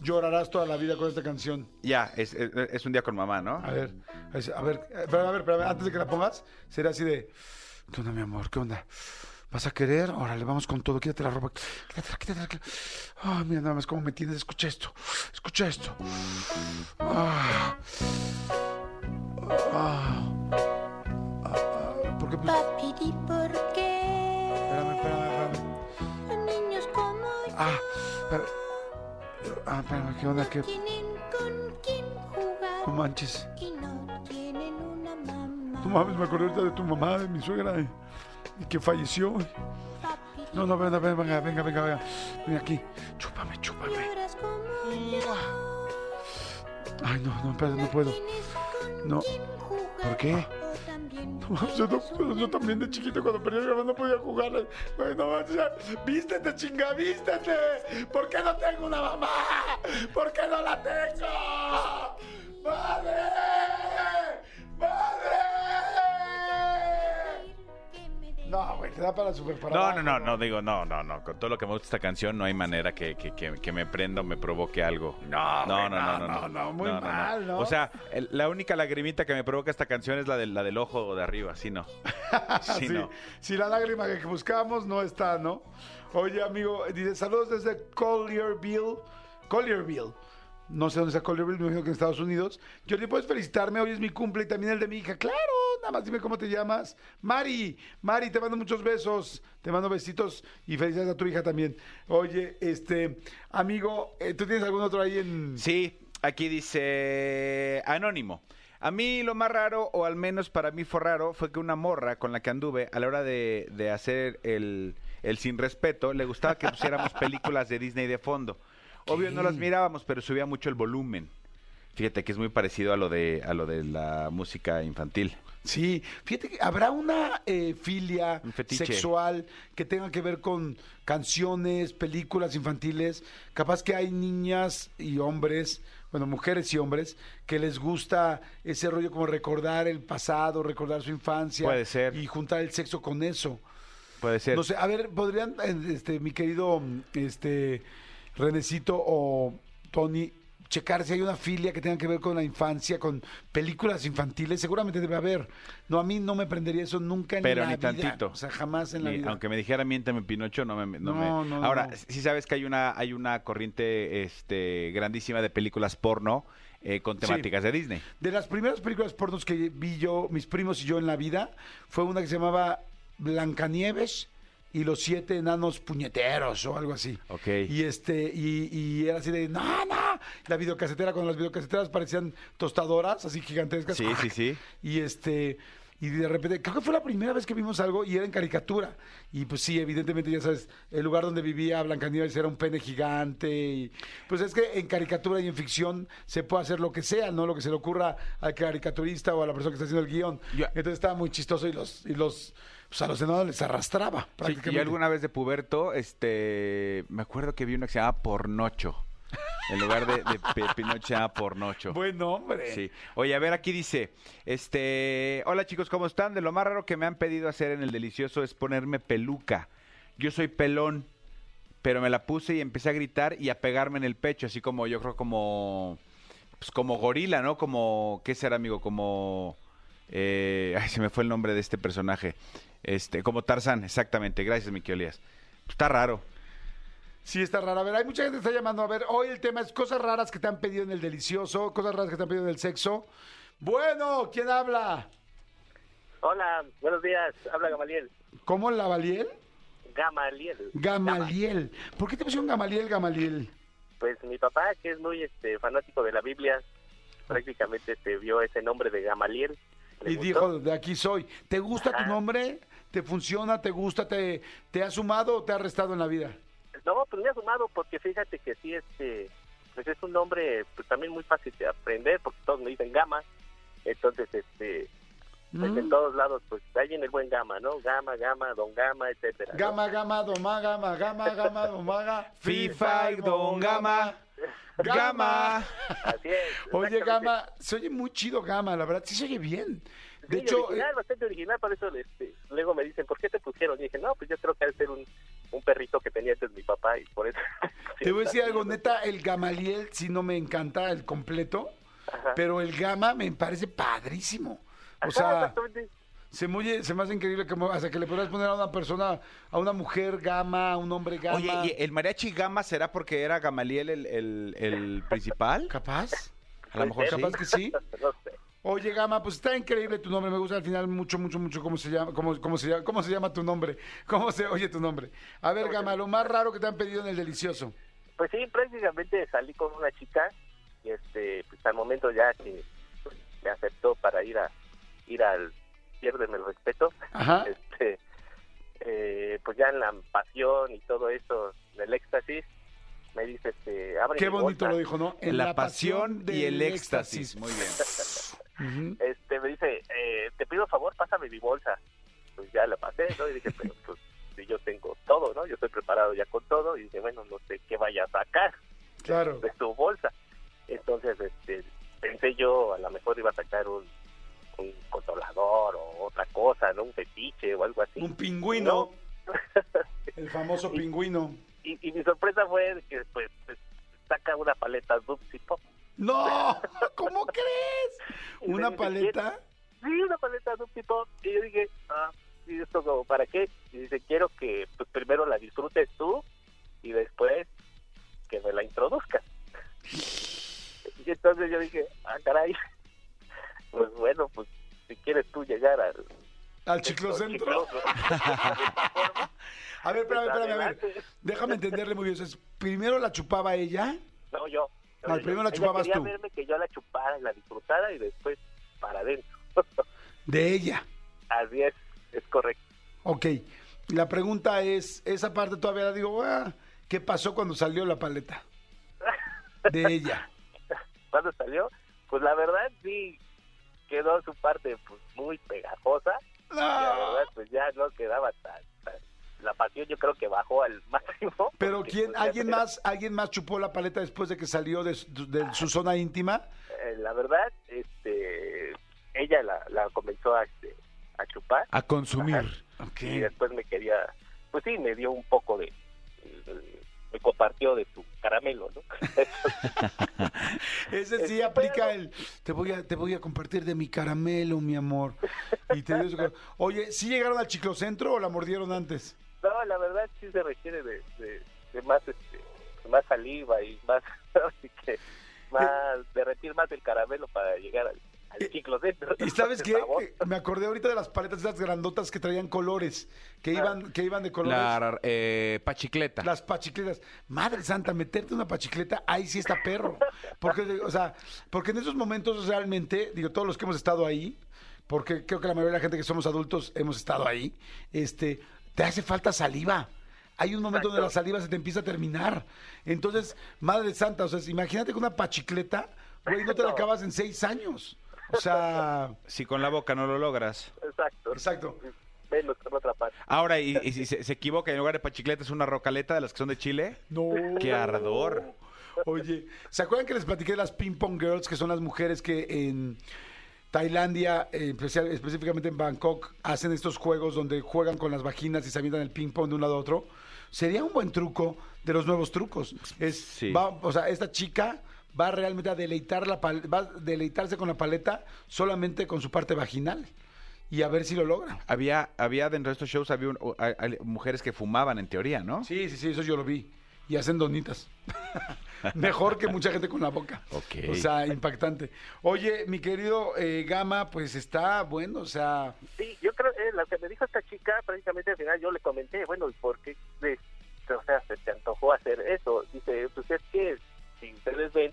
Llorarás toda la vida con esta canción. Ya, es, es- es un día con mamá, ¿no? A ver, es- a ver, espérame, a ver, espérame, antes de que la pongas, será así de, ¿qué onda, mi amor? ¿Qué onda? ¿Vas a querer? Órale, vamos con todo, quítate la ropa, quítatela, quítatela. quítatela. Ay, mira nada más cómo me tienes, escucha esto, escucha esto. Ah. Ah. Ah, ¿Por qué? Pues, Papiri, ¿por qué espérame, espérame, espérame. niños como yo Ah, espérame. Ah, espérame, ¿qué onda? ¿Qué? No manches. no mames, me acordé ahorita de tu mamá, de mi suegra, y, que falleció. No, no, venga, venga, venga, venga, venga. Ven aquí. Chúpame, chúpame. Ay, no, no, espérate, no puedo. No. ¿Por qué? No, yo, también de chiquito cuando perdí a mi mamá no podía jugar. Ay, no, vístete, chinga, vístete. ¿Por qué no tengo una mamá? ¿Por qué no la tengo? ¡Madre! ¡Madre! No, güey, te da para super para No, no, no, no, digo, no, no, no. Con todo lo que me gusta esta canción, no hay manera que, que, que, que me prenda o me provoque algo. No, no, güey, no, no, no, no, no, muy mal, ¿no? O sea, el- la única lagrimita que me provoca esta canción es la, del- la del ojo de arriba, sí, no. (laughs) Sí, Sí, no. Si la lágrima que buscamos no está, ¿no? Oye, amigo, dice, saludos desde Collierville. Collierville. No sé dónde está Collierville, me imagino que en Estados Unidos. Jordi, ¿puedes felicitarme? Hoy es mi cumple y también el de mi hija. Claro, nada más dime cómo te llamas. Mari, Mari, te mando muchos besos. Te mando besitos y felicidades a tu hija también. Oye, este, amigo, eh, ¿tú tienes algún otro ahí en...? Sí, aquí dice Anónimo. A mí lo más raro, o al menos para mí fue raro, fue que una morra con la que anduve a la hora de, de hacer el, el sin respeto, le gustaba que pusiéramos (laughs) películas de Disney de fondo. Obvio no las mirábamos, pero subía mucho el volumen. Fíjate que es muy parecido a lo de, a lo de la música infantil. Sí, fíjate que habrá una eh, filia Un fetiche. sexual que tenga que ver con canciones, películas infantiles. Capaz que hay niñas y hombres, bueno, mujeres y hombres, que les gusta ese rollo como recordar el pasado, recordar su infancia. Puede ser. Y juntar el sexo con eso. Puede ser. No sé, a ver, podrían, eh, este, mi querido, este, Renecito o Tony, checar si hay una filia que tenga que ver con la infancia, con películas infantiles, seguramente debe haber. No, a mí no me prendería eso nunca en Pero la ni vida. tantito. O sea, jamás en la Ni- vida. aunque me dijera miénteme Pinocho, no me... No, No, me- no, Ahora, no. sí sabes que hay una, hay una corriente este, grandísima de películas porno eh, con Sí. temáticas de Disney. De las primeras películas pornos que vi yo, mis primos y yo en la vida, fue una que se llamaba Blancanieves y los siete enanos puñeteros o algo así. Ok. Y este, y, y era así de, no, no. La videocasetera, cuando las videocaseteras parecían tostadoras, así gigantescas. Sí, sí, sí. Y este, y de repente, creo que fue la primera vez que vimos algo y era en caricatura. Y pues sí, evidentemente, ya sabes, el lugar donde vivía Blancanieves era un pene gigante. Y pues es que en caricatura y en ficción se puede hacer lo que sea, ¿no? Lo que se le ocurra al caricaturista o a la persona que está haciendo el guion. Entonces estaba muy chistoso y los, y los, pues a los enanos les arrastraba Sí, prácticamente. y alguna vez de puberto, este, me acuerdo que vi una que se llamaba Pornocho. En lugar de, de se llama Pornocho. Buen nombre. Sí. Oye, a ver, aquí dice, este, hola chicos, ¿cómo están? De lo más raro que me han pedido hacer en el delicioso es ponerme peluca. Yo soy pelón, pero me la puse y empecé a gritar y a pegarme en el pecho, así como, yo creo como, pues como gorila, ¿no? Como, ¿qué será, amigo? Como, eh, ay, se me fue el nombre de este personaje. Este, como Tarzán, exactamente. Gracias, Miki Olías. Está raro. Sí, está raro. A ver, hay mucha gente que está llamando. A ver, hoy el tema es cosas raras que te han pedido en el delicioso, cosas raras que te han pedido en el sexo. Bueno, ¿quién habla? Hola, buenos días. Habla Gamaliel. ¿Cómo Lavaliel? Gamaliel. Gamaliel. ¿Por qué te pusieron Gamaliel, Gamaliel? Pues mi papá, que es muy este fanático de la Biblia, prácticamente este, vio ese nombre de Gamaliel. le Y gustó. dijo, de aquí soy. ¿Te gusta tu nombre? ¿Te funciona? ¿Te gusta? ¿Te, te ha sumado o te ha restado en la vida? No, pues me ha sumado porque fíjate que sí, este, pues es un nombre pues también muy fácil de aprender porque todos me dicen Gama. Entonces, este, pues Mm. en todos lados, pues ahí viene el buen Gama, ¿no? Gama, Gama, Don Gama, etcétera. ¿no? Gama, gama, doma, gama, gama, gama, domaga. FIFA, Don Gama, Gama. Así es. Oye. Gama, se oye muy chido Gama, la verdad, sí se oye bien. De Sí, hecho, original, eh, bastante original, por eso este, luego me dicen, ¿por qué te pusieron? Y dije, no, pues yo creo que debe ser un, un perrito que tenía antes mi papá y por eso. (laughs) te voy a decir algo, neta, el Gamaliel sí no me encanta el completo, Ajá. pero el Gama me parece padrísimo. O Ajá, sea. Se me, oye- se me hace increíble que, hasta que le podrás poner a una persona, a una mujer Gama, a un hombre Gama. Oye, ¿y el mariachi Gama será porque era Gamaliel el, el, el principal? ¿Capaz? A lo mejor sí. ¿Capaz que sí? No sé. Oye, Gama, pues está increíble tu nombre. Me gusta al final mucho, mucho, mucho cómo se llama, cómo, cómo se llama, cómo se llama tu nombre. (laughs) ¿Cómo se oye tu nombre? A ver, Gama, lo más raro que te han pedido en el delicioso. Pues sí, prácticamente salí con una chica y este, pues al momento ya que me aceptó para ir a ir al piérdeme el respeto, Ajá. este, eh, pues ya en la pasión y todo eso, del éxtasis, me dice, este, abre Qué bonito lo dijo, ¿no? En La pasión y el éxtasis. Muy bien. (laughs) Este, me dice, eh, te pido favor, pásame mi bolsa. Pues ya la pasé, ¿no? Y dije, pero pues si yo tengo todo, ¿no? Yo estoy preparado ya con todo y dije, bueno, no sé qué vaya a sacar. Claro. de tu bolsa. Entonces, este, pensé yo, a lo mejor iba a sacar un, un controlador o otra cosa, ¿no? Un fetiche o algo así. Un pingüino. (laughs) El famoso pingüino. y, y mi sorpresa fue que, pues, pues, saca una paleta Dupsy Pop. ¡No! ¿Cómo crees? (laughs) ¿Una paleta? Sí, una paleta Dupsy Pop. Y yo dije, ah, ¿y esto como para qué? Y dice, quiero que pues, primero la disfrutes tú y después que me la introduzcas. (laughs) Y entonces yo dije, ah, caray, pues bueno, pues si quieres tú llegar al... Al chiclocentro. chicloso. (laughs) A ver, espérame, espérame, a ver. Déjame entenderle muy bien. Sea, primero la chupaba ella. No, yo. No, primero la chupabas quería tú. verme que yo la chupara la disfrutara y después para adentro. (laughs) De ella. Así es, es correcto. Ok. La pregunta es, esa parte todavía la digo, ah, ¿qué pasó cuando salió la paleta? De ella. (laughs) Cuando salió, pues la verdad sí quedó su parte pues muy pegajosa. Y la verdad pues ya no quedaba tan, tan- La pasión yo creo que bajó al (laughs) máximo. Pero porque, quién, pues, ya alguien más, alguien más chupó la paleta después de que salió de, su- de su zona íntima. eh, la verdad, este, ella la, la comenzó a, este, a chupar A consumir. y después me quería, pues sí, me dio un poco de- me compartió de su caramelo, ¿no? (laughs) Ese sí aplica el te voy a te voy a compartir de mi caramelo, mi amor. Y te dio su Oye, ¿sí llegaron al chiclocentro o la mordieron antes? no, la verdad sí se requiere de, de, de más, este, más saliva y más, (laughs) así que más, derretir más el caramelo para llegar al, (laughs) ciclocentro. ¿Y sabes qué? Me acordé ahorita de las paletas esas grandotas que traían colores, que iban que iban de colores. La eh, pachicleta. Las pachicletas. Madre santa, meterte una pachicleta, ahí sí está perro. Porque, o sea, porque en esos momentos realmente, digo, todos los que hemos estado ahí, porque creo que la mayoría de la gente que somos adultos hemos estado ahí, este, te hace falta saliva. Hay un momento donde la saliva se te empieza a terminar. Entonces, madre santa, o sea, imagínate con una pachicleta, güey, no te la (laughs) acabas en seis años. O sea, Si con la boca no lo logras. Exacto. exacto. Menos con otra parte. Ahora, y, y si se, se equivoca, en lugar de pachicleta es una rocaleta de las que son de Chile. No. ¡Qué ardor! Oye, ¿se acuerdan que les platiqué de las ping pong girls, que son las mujeres que en Tailandia, eh, especial- específicamente en Bangkok, hacen estos juegos donde juegan con las vaginas y se avientan el ping pong de un lado a otro? Sería un buen truco de los nuevos trucos. Es, Sí. va- o sea, esta chica va realmente a deleitar la pal- va a deleitarse con la paleta solamente con su parte vaginal y a ver si lo logra. Había, había dentro de estos shows había un- hay- hay mujeres que fumaban en teoría, ¿no? Sí, sí, sí, eso yo lo vi. Y hacen donitas. (laughs) Mejor que mucha gente con la boca. Ok. O sea, impactante. Oye, mi querido eh, Gama, pues está bueno, o sea, Sí, yo creo, eh, lo que me dijo esta chica, prácticamente al final yo le comenté, bueno, ¿y por qué de- o sea, se te antojó hacer eso? Dice, pues es que, si ustedes ven,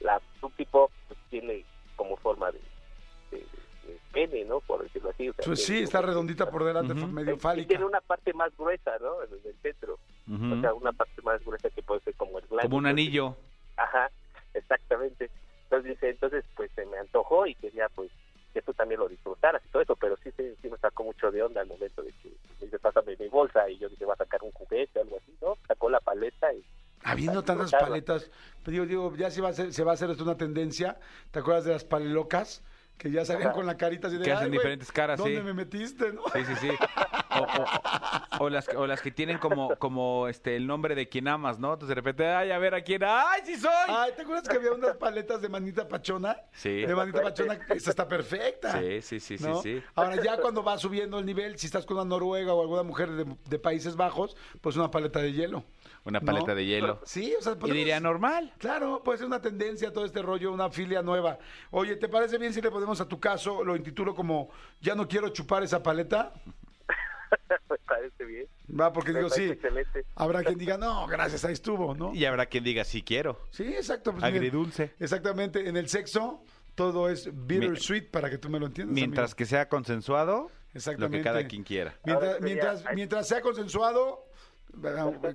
la tipo pues, tiene como forma de, de- de pene, ¿no? Por decirlo así. o sea, pues sí, está redondita por delante, medio y fálica. tiene una parte más gruesa, ¿no? En el centro. O sea, una parte más gruesa que puede ser como el glande. Como un anillo. Ajá, exactamente. Entonces dice, entonces pues se me antojó y quería pues que tú también lo disfrutaras y todo eso, pero sí, sí, sí me sacó mucho de onda al momento de que me dice, pásame mi bolsa y yo dije, va a sacar un juguete o algo así, ¿no? Sacó la paleta y Habiendo tantas paletas, pues digo, digo, ya se va a hacer, se va a hacer esto una tendencia. ¿Te acuerdas de las palelocas? Que ya salían con la carita así de Que hacen "Ay, güey, diferentes caras, ¿Dónde sí. me metiste, no? Sí, sí, sí. O, o- o las, o las que tienen como, como este el nombre de quien amas, ¿no? Entonces de repente, ay, a ver a quién, ay, sí soy. Ay, ¿te acuerdas que había unas paletas de manita pachona? Sí. De manita pachona, esa está perfecta. Sí, sí, sí, sí, ¿no? sí. Ahora ya cuando va subiendo el nivel, si estás con una noruega o alguna mujer de, de Países Bajos, pues una paleta de hielo. Una paleta ¿no? de hielo. Sí, o sea, Y podemos- diría normal. Claro, puede ser una tendencia todo este rollo, una filia nueva. Oye, ¿te parece bien si le ponemos a tu caso, lo intitulo como Ya no quiero chupar esa paleta? (laughs) me parece bien. Va, porque Me digo, sí, excelente. habrá quien diga, no, gracias, ahí estuvo, ¿no? Y habrá quien diga, sí quiero. Sí, exacto. pues, Agridulce. Exactamente, en el sexo todo es bittersweet, para que tú me lo entiendas. Mientras amigo. que sea consensuado, lo Exactamente. que cada quien quiera. Mientras, mientras sea consensuado,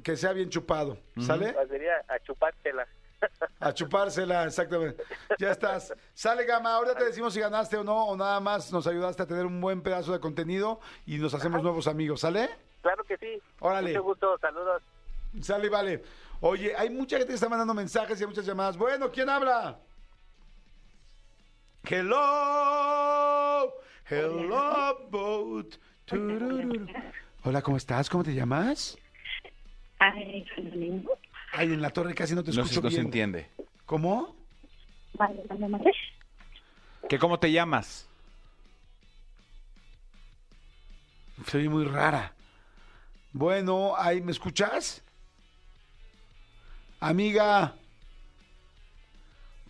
que sea bien chupado, ¿sale? Pues sería a chupártela. A chupársela, exactamente. Ya estás. Sale, Gama. Ahorita te decimos si ganaste o no, o nada más nos ayudaste a tener un buen pedazo de contenido y nos hacemos nuevos amigos, ¿sale? Claro que sí. Órale. Mucho gusto, saludos. Sale, vale. Oye, hay mucha gente que está mandando mensajes y hay muchas llamadas. Bueno, ¿quién habla? Hello, hello, boat. Hola, ¿cómo estás? ¿Cómo te llamas? Ay. Ay, en la torre casi no te No, escucho se- no se bien. entiende. ¿Cómo? Vale, vale, vale. ¿Que cómo te llamas? Soy muy rara. Bueno, ahí, ¿me escuchas? Amiga.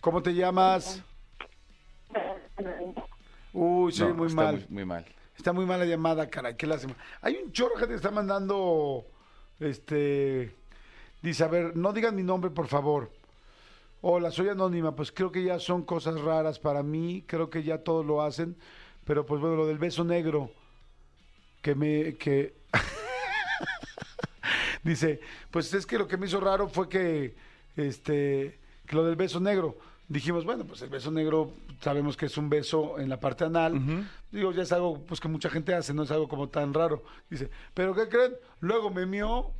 ¿Cómo te llamas? Uy, soy No, muy está mal. Muy, muy mal. Está muy mala llamada, caray. ¿Qué lástima. Hay un chorro que te está mandando. Este. Dice, a ver, no digan mi nombre, por favor. Hola, soy anónima. Pues creo que ya son cosas raras para mí. Creo que ya todos lo hacen. Pero pues bueno, lo del beso negro. Que me. que (laughs) Dice, pues es que lo que me hizo raro fue que. Este. Que lo del beso negro. Dijimos, bueno, pues el beso negro sabemos que es un beso en la parte anal. Digo, ya es algo pues que mucha gente hace, no es algo como tan raro. Dice, ¿pero qué creen? Luego me mió.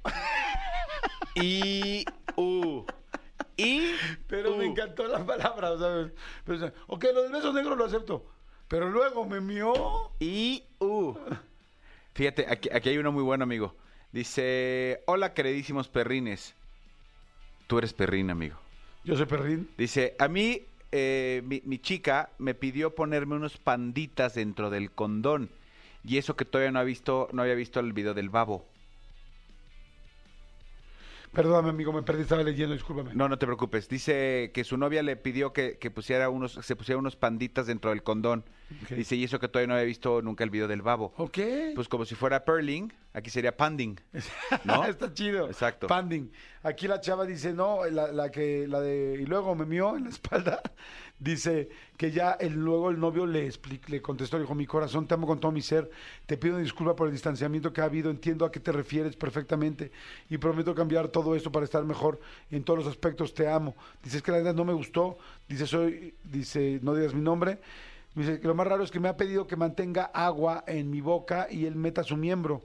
Y. Uh. Y. Pero me encantó la palabra, ¿sabes? O sea, ok, lo del beso negro lo acepto. Pero luego me mió. Y. Uh. Fíjate, aquí, aquí hay uno muy bueno, amigo. Dice: Hola, queridísimos perrines. Tú eres perrín, amigo. Yo perrín. Dice: A mí, eh, mi, mi chica me pidió ponerme unos panditas dentro del condón. Y eso que todavía no ha visto, no había visto el video del babo. Perdóname, amigo, me perdí, estaba leyendo, discúlpame. No, no te preocupes. Dice que su novia le pidió que, que pusiera unos, se pusiera unos panditas dentro del condón. Ok. Dice, y eso que todavía no había visto nunca el video del babo. Ok. Pues como si fuera perling, aquí sería panding. (laughs) ¿no? Está chido. Exacto. Panding. Aquí la chava dice, no, la, la que, la de, y luego me mió en la espalda, dice que ya el, luego el novio le, expli- le contestó, dijo, mi corazón, te amo con todo mi ser, te pido disculpa por el distanciamiento que ha habido, entiendo a qué te refieres perfectamente y prometo cambiar todo esto para estar mejor en todos los aspectos, te amo. Dice, es que la verdad no me gustó, dice, soy, dice, no digas mi nombre, dice, que lo más raro es que me ha pedido que mantenga agua en mi boca y él meta su miembro.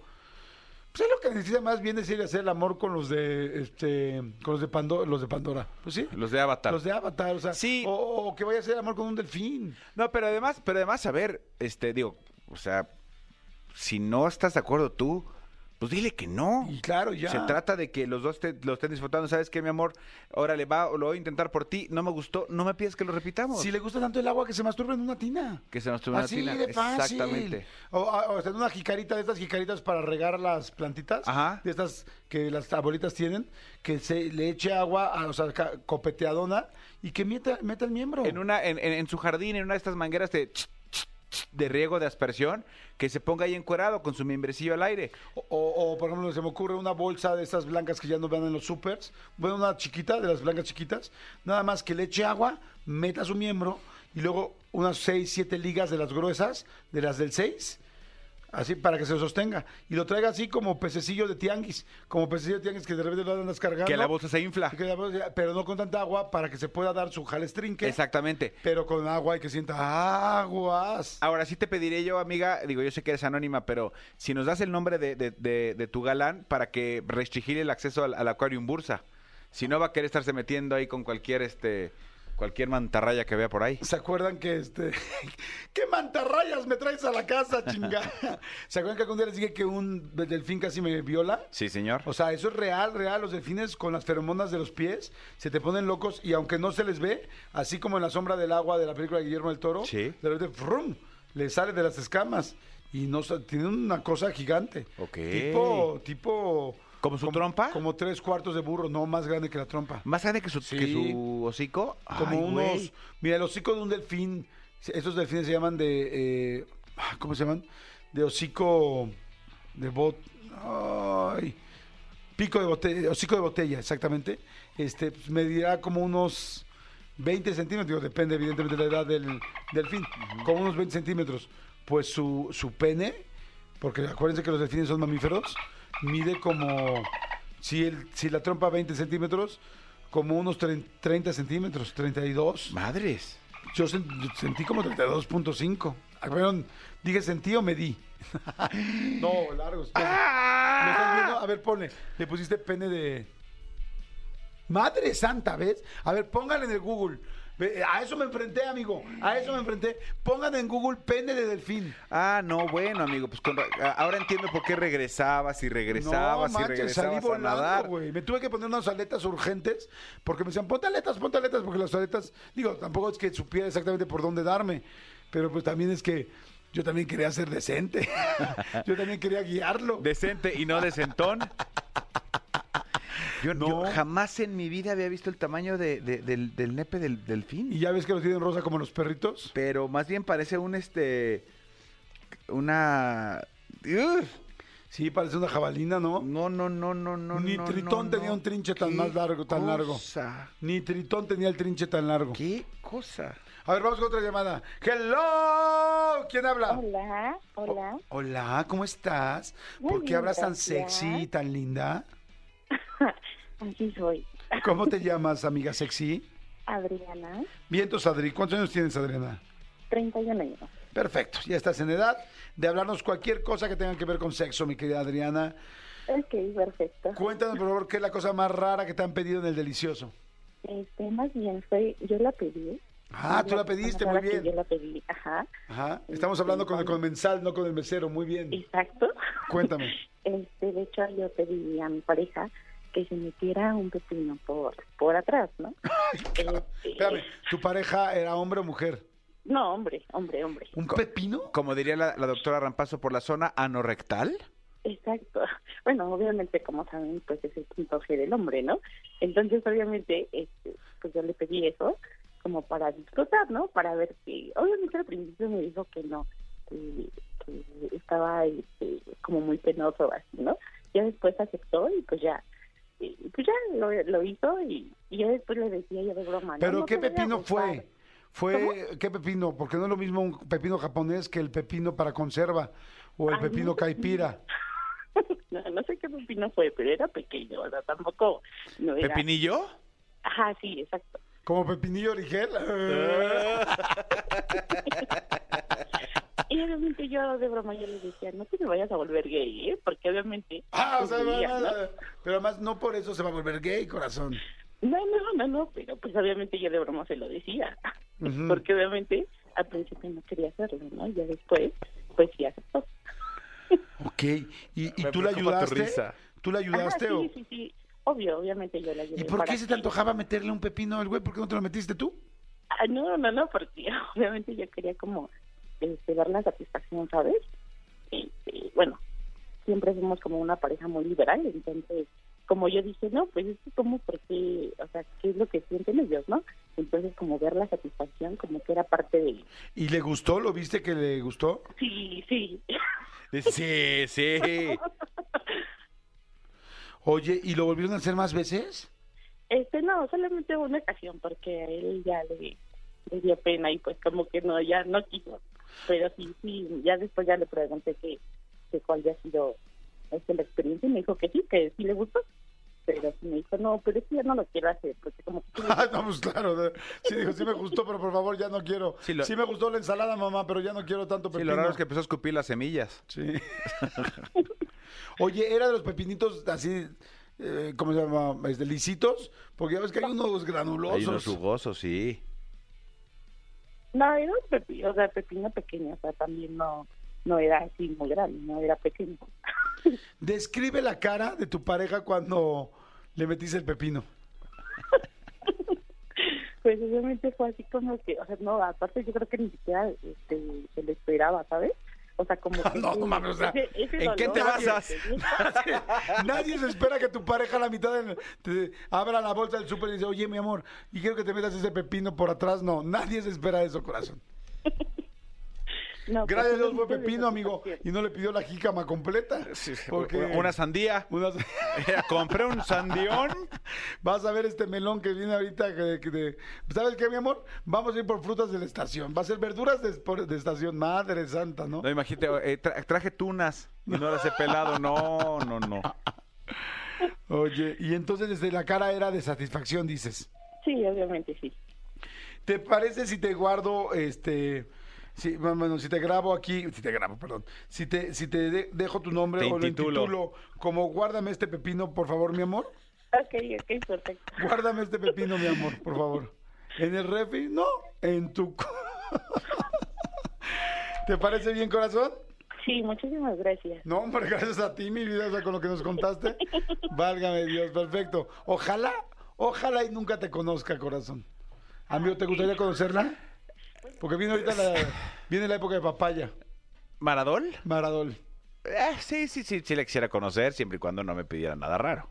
Pues es lo que necesita más bien decir hacer el amor con los de este con los de Pandora, los de Pandora. Pues sí. Los de Avatar. Los de Avatar, o sea, Sí. o, o que vaya a hacer el amor con un delfín. No, pero además, pero además, a ver, este, digo, o sea, si no estás de acuerdo tú, pues dile que no. Y claro, ya. Se trata de que los dos te, lo estén disfrutando. ¿Sabes qué, mi amor? Órale, va, lo voy a intentar por ti. No me gustó, no me pides que lo repitamos. Si le gusta tanto el agua que se masturbe en una tina. Que se nos tuvo una Así tina. de fácil. Exactamente. O, o, sea, en una jicarita de estas jicaritas para regar las plantitas. Ajá. De estas que las abuelitas tienen. Que se le eche agua, a- o sea, copeteadona. Y que meta, meta el miembro. En una, en, en- en su jardín, en una de estas mangueras de, de riego de aspersión, que se ponga ahí encuerado con su membrecillo al aire. O, o- o, por ejemplo, se me ocurre una bolsa de estas blancas que ya no van en los supers. Bueno, una chiquita, de las blancas chiquitas. Nada más que le eche agua, meta su miembro y luego unas 6, 7 ligas de las gruesas, de las del 6. Así para que se sostenga. Y lo traiga así como pececillo de tianguis. Como pececillo de tianguis que de repente lo andas cargando. Que la bolsa se infla. Que la bolsa- pero no con tanta agua para que se pueda dar su jalestrinque. Exactamente. Pero con agua y que sienta aguas. Ahora sí te pediré yo, amiga, digo, yo sé que eres anónima, pero si nos das el nombre de, de- de- de tu galán para que restringir el acceso al, al Aquarium Bursa. Si no va a querer estarse metiendo ahí con cualquier este cualquier mantarraya que vea por ahí. ¿Se acuerdan que este. (laughs) ¿Qué mantarrayas me traes a la casa, chingada? (laughs) ¿Se acuerdan que algún día les dije que un delfín casi me viola? Sí, señor. O sea, eso es real, real. Los delfines con las feromonas de los pies se te ponen locos y aunque no se les ve, así como en la sombra del agua de la película de Guillermo del Toro, Sí. de repente ¡frum! le sale de las escamas y no tiene una cosa gigante. Ok. Tipo, tipo. ¿Como su trompa? Como tres cuartos de burro, no más grande que la trompa. Más grande que su, Sí. que su hocico. Como Ay, unos. güey. Mira, el hocico de un delfín. Esos delfines se llaman de. eh, ¿Cómo se llaman? De hocico. De bot. Ay. Pico de botella. Hocico de botella, exactamente. Este, pues, medirá como unos 20 centímetros. digo, depende, evidentemente, de la edad del delfín. Como unos 20 centímetros. Pues su, su pene. Porque acuérdense que los delfines son mamíferos. Mide como. Si, el, si la trompa 20 centímetros, como unos tre- 30 centímetros, 32. Madres. Yo sen- sentí como 32.5. Ah, Perdón, dije sentí o medí. (laughs) no, largos. ¿Lo estás viendo? A ver, ponle. Le pusiste pene de. Madre santa, ¿ves? A ver, póngale en el Google. A eso me enfrenté, amigo. A eso me enfrenté. Pongan en Google pene de delfín. Ah, no, bueno, amigo, pues con ra- ah, ahora entiendo por qué regresabas y regresabas no, y manches, regresabas salí a volando, nadar. güey. Me tuve que poner unas aletas urgentes porque me decían, ponte aletas, ponte aletas, porque las aletas, digo, tampoco es que supiera exactamente por dónde darme, pero pues también es que yo también quería ser decente. (laughs) yo también quería guiarlo. Decente y no decentón. (laughs) Yo, No. yo jamás en mi vida había visto el tamaño de- de- del, del nepe del delfín. Y ya ves que los tienen rosa como los perritos. Pero más bien parece un este. Una. Ugh. Sí, parece una jabalina, ¿no? No, no, no, no, no. Ni no, Tritón no, tenía no. un trinche tan ¿Qué más largo, tan largo. cosa? Ni Tritón tenía el trinche tan largo. ¿Qué cosa? A ver, vamos con otra llamada. ¡Hello! ¿Quién habla? Hola, hola. Hola, ¿cómo estás? Muy ¿Por qué bien, hablas tan gracias. sexy y tan linda? (laughs) Así soy. (laughs) ¿Cómo te llamas, amiga sexy? Adriana, Vientos, Adri. ¿Cuántos años tienes, Adriana? 31 años. Perfecto, ya estás en edad de hablarnos cualquier cosa que tenga que ver con sexo, mi querida Adriana. Ok, perfecto. Cuéntanos, por favor, qué es la cosa más rara que te han pedido en el delicioso. Este, más bien fue, yo la pedí. Ah, tú la pediste, muy bien. Yo la pedí, ajá, Ajá. Estamos hablando con el comensal, no con el mesero. Muy bien. exacto. Cuéntame. (laughs) Este, de hecho, yo pedí a mi pareja que se metiera un pepino por, por atrás, ¿no? (laughs) Este, Espérame, ¿tu pareja era hombre o mujer? No, hombre, hombre, hombre. ¿Un pepino? Como diría la, la doctora Rampazo por la zona anorrectal. Exacto. (laughs) Bueno, obviamente, como saben, pues es el punto G del hombre, ¿no? Entonces, obviamente, este, pues yo le pedí eso como para disfrutar, ¿no? Para ver que, obviamente al principio me dijo que no, que, que estaba este, como muy penoso así, ¿no? Ya después aceptó y pues ya, y, pues ya lo, lo hizo y, y yo después le decía yo de broma. ¿Pero No qué pepino fue? ¿Fue qué pepino? Porque no es lo mismo un pepino japonés que el pepino para conserva o el Ay, pepino no. caipira. (laughs) no, no sé qué pepino fue, pero era pequeño, o sea, tampoco no era... ¿Pepinillo? Ajá, sí, exacto. ¿Como pepinillo origel? (laughs) (laughs) Y obviamente yo de broma yo le decía, no te me vayas a volver gay, ¿eh? Porque obviamente... ah, o sea, veía, no, ¿no? no, pero además no por eso se va a volver gay, corazón. No, no, no, no, pero pues obviamente yo de broma se lo decía. (laughs) Porque obviamente al principio no quería hacerlo, ¿no? Y ya después, pues sí aceptó. Ok, ¿y, y tú la ayudaste? risa. ¿Tú la ayudaste o...? sí, sí, sí. Obvio, obviamente yo la ayudé. ¿Y por qué se te antojaba meterle un pepino al güey? ¿Por qué no te lo metiste tú? Ah, no, no, no, porque (laughs) obviamente yo quería como este, dar la satisfacción, ¿sabes? Este, bueno, siempre somos como una pareja muy liberal, entonces, como yo dije, no, pues es como porque, o sea, ¿qué es lo que sienten ellos, no? Entonces, como ver la satisfacción, como que era parte de... ¿Y le gustó? ¿Lo viste que le gustó? Sí, sí. Sí, sí. Oye, ¿y lo volvieron a hacer más veces? Este, no, solamente una ocasión, porque a él ya le, le dio pena y pues como que no, ya no quiso. Pero sí, sí, ya después ya le pregunté que, que cuál había sido este, la experiencia y me dijo que sí, que sí le gustó. Pero sí me dijo, no, pero eso ya no lo quiero hacer, porque como que... (laughs) Ah, no, pues claro. Sí, dijo, sí me gustó, pero por favor ya no quiero. Sí, me gustó la ensalada, mamá, pero ya no quiero tanto Sí, pepino. lo raro es que empezó a escupir las semillas. Sí. (laughs) Oye, ¿era de los pepinitos así, eh, ¿cómo se llama? Este, lisitos? Porque ya ves que hay unos granulosos. Hay unos jugosos, sí. No, era un pepino, o sea, pepino pequeño, o sea, también no, no era así muy grande, no era pequeño. (laughs) Describe la cara de tu pareja cuando le metiste el pepino. (laughs) Pues obviamente fue así como que, o sea, no, aparte yo creo que ni siquiera este, se lo esperaba, ¿sabes? O sea, como (laughs) que... No, no mames, o sea, ese- ese ¿en qué te basas? (laughs) Nadie se espera que tu pareja a la mitad del- te abra la bolsa del súper y dice, oye, mi amor, y quiero que te metas ese pepino por atrás. No, nadie se espera eso, corazón. (laughs) No, pues, Gracias a Dios fue pepino, amigo, y no le pidió la jícama completa. Porque Una sandía. unas- (laughs) Compré un sandión. Vas a ver este melón que viene ahorita. Que, que de- ¿Sabes qué, mi amor? Vamos a ir por frutas de la estación. Va a ser verduras de, por- de estación. Madre santa, ¿no? No, imagínate, eh, tra- traje tunas y no las he pelado. No, no, no. (laughs) Oye, y entonces desde la cara era de satisfacción, dices. Sí, obviamente sí. ¿Te parece si te guardo, este, si, bueno, si te grabo aquí, si te grabo, perdón, si te, si te de- dejo tu nombre Te o lo intitulo. intitulo como guárdame este pepino, por favor, mi amor? Ok, ok, perfecto. Guárdame este pepino, mi amor, por favor. ¿En el refri? No, en tu... (laughs) ¿Te parece bien, corazón? Sí, muchísimas gracias. No, hombre, gracias a ti, mi vida, o sea, con lo que nos contaste. (laughs) Válgame Dios, perfecto. Ojalá, ojalá y nunca te conozca, corazón. Amigo, ¿te gustaría conocerla? Porque viene ahorita la, viene la época de papaya, ¿Maradol? Maradol. Eh, sí, sí, sí, sí la quisiera conocer, siempre y cuando no me pidiera nada raro.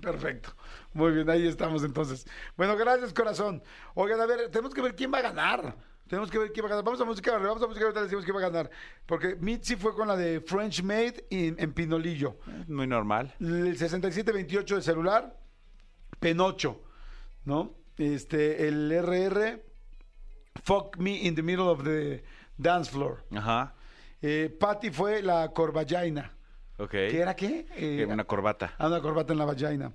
Perfecto. Muy bien, ahí estamos entonces. Bueno, gracias, corazón. Oigan, a ver, tenemos que ver quién va a ganar. Tenemos que ver quién va a ganar. Vamos a música, vamos a música, ahorita decimos quién va a ganar. Porque Mitzi fue con la de French Made en, en Pinolillo. Muy normal. El 6728 de celular, Penocho, ¿no? Este, el RR, Fuck Me in the Middle of the Dance Floor. Ajá. Eh, Patty fue la Corvallaina. Ok. ¿Qué era qué? Eh, Una corbata. Ah, una corbata en la vagina.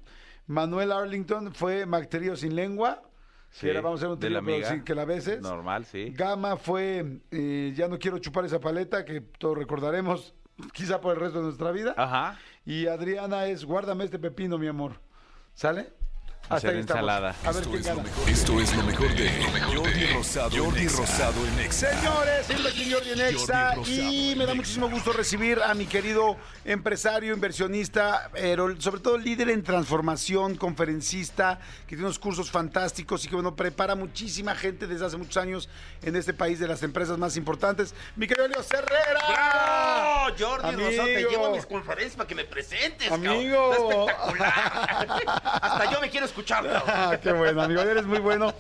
Manuel Arlington fue Macterio sin lengua. Sí, que era, vamos a hacer un de la amiga. sin que la beses. Normal, sí. Gama fue eh, Ya no quiero chupar esa paleta, que todos recordaremos, quizá por el resto de nuestra vida. Ajá. Y Adriana es Guárdame este pepino, mi amor. ¿Sale? Hacer ensalada. A ver Esto es, lo mejor, esto es lo mejor de Jordi Rosado, Jordi en Exa. Rosado en Exa. Señores, soy aquí Jordi en Exa y me da muchísimo gusto recibir a mi querido empresario, inversionista, pero sobre todo líder en transformación, conferencista, que tiene unos cursos fantásticos y que bueno, prepara muchísima gente desde hace muchos años en este país de las empresas más importantes. Mi querido Leo Herrera. ¡Bravo! Jordi Amigo. Rosado, te llevo a mis conferencias para que me presentes. Amigo. Está espectacular. (laughs) Hasta yo me quiero escuchar, cabrón. (laughs) Ah, qué bueno, amigo. Eres muy bueno.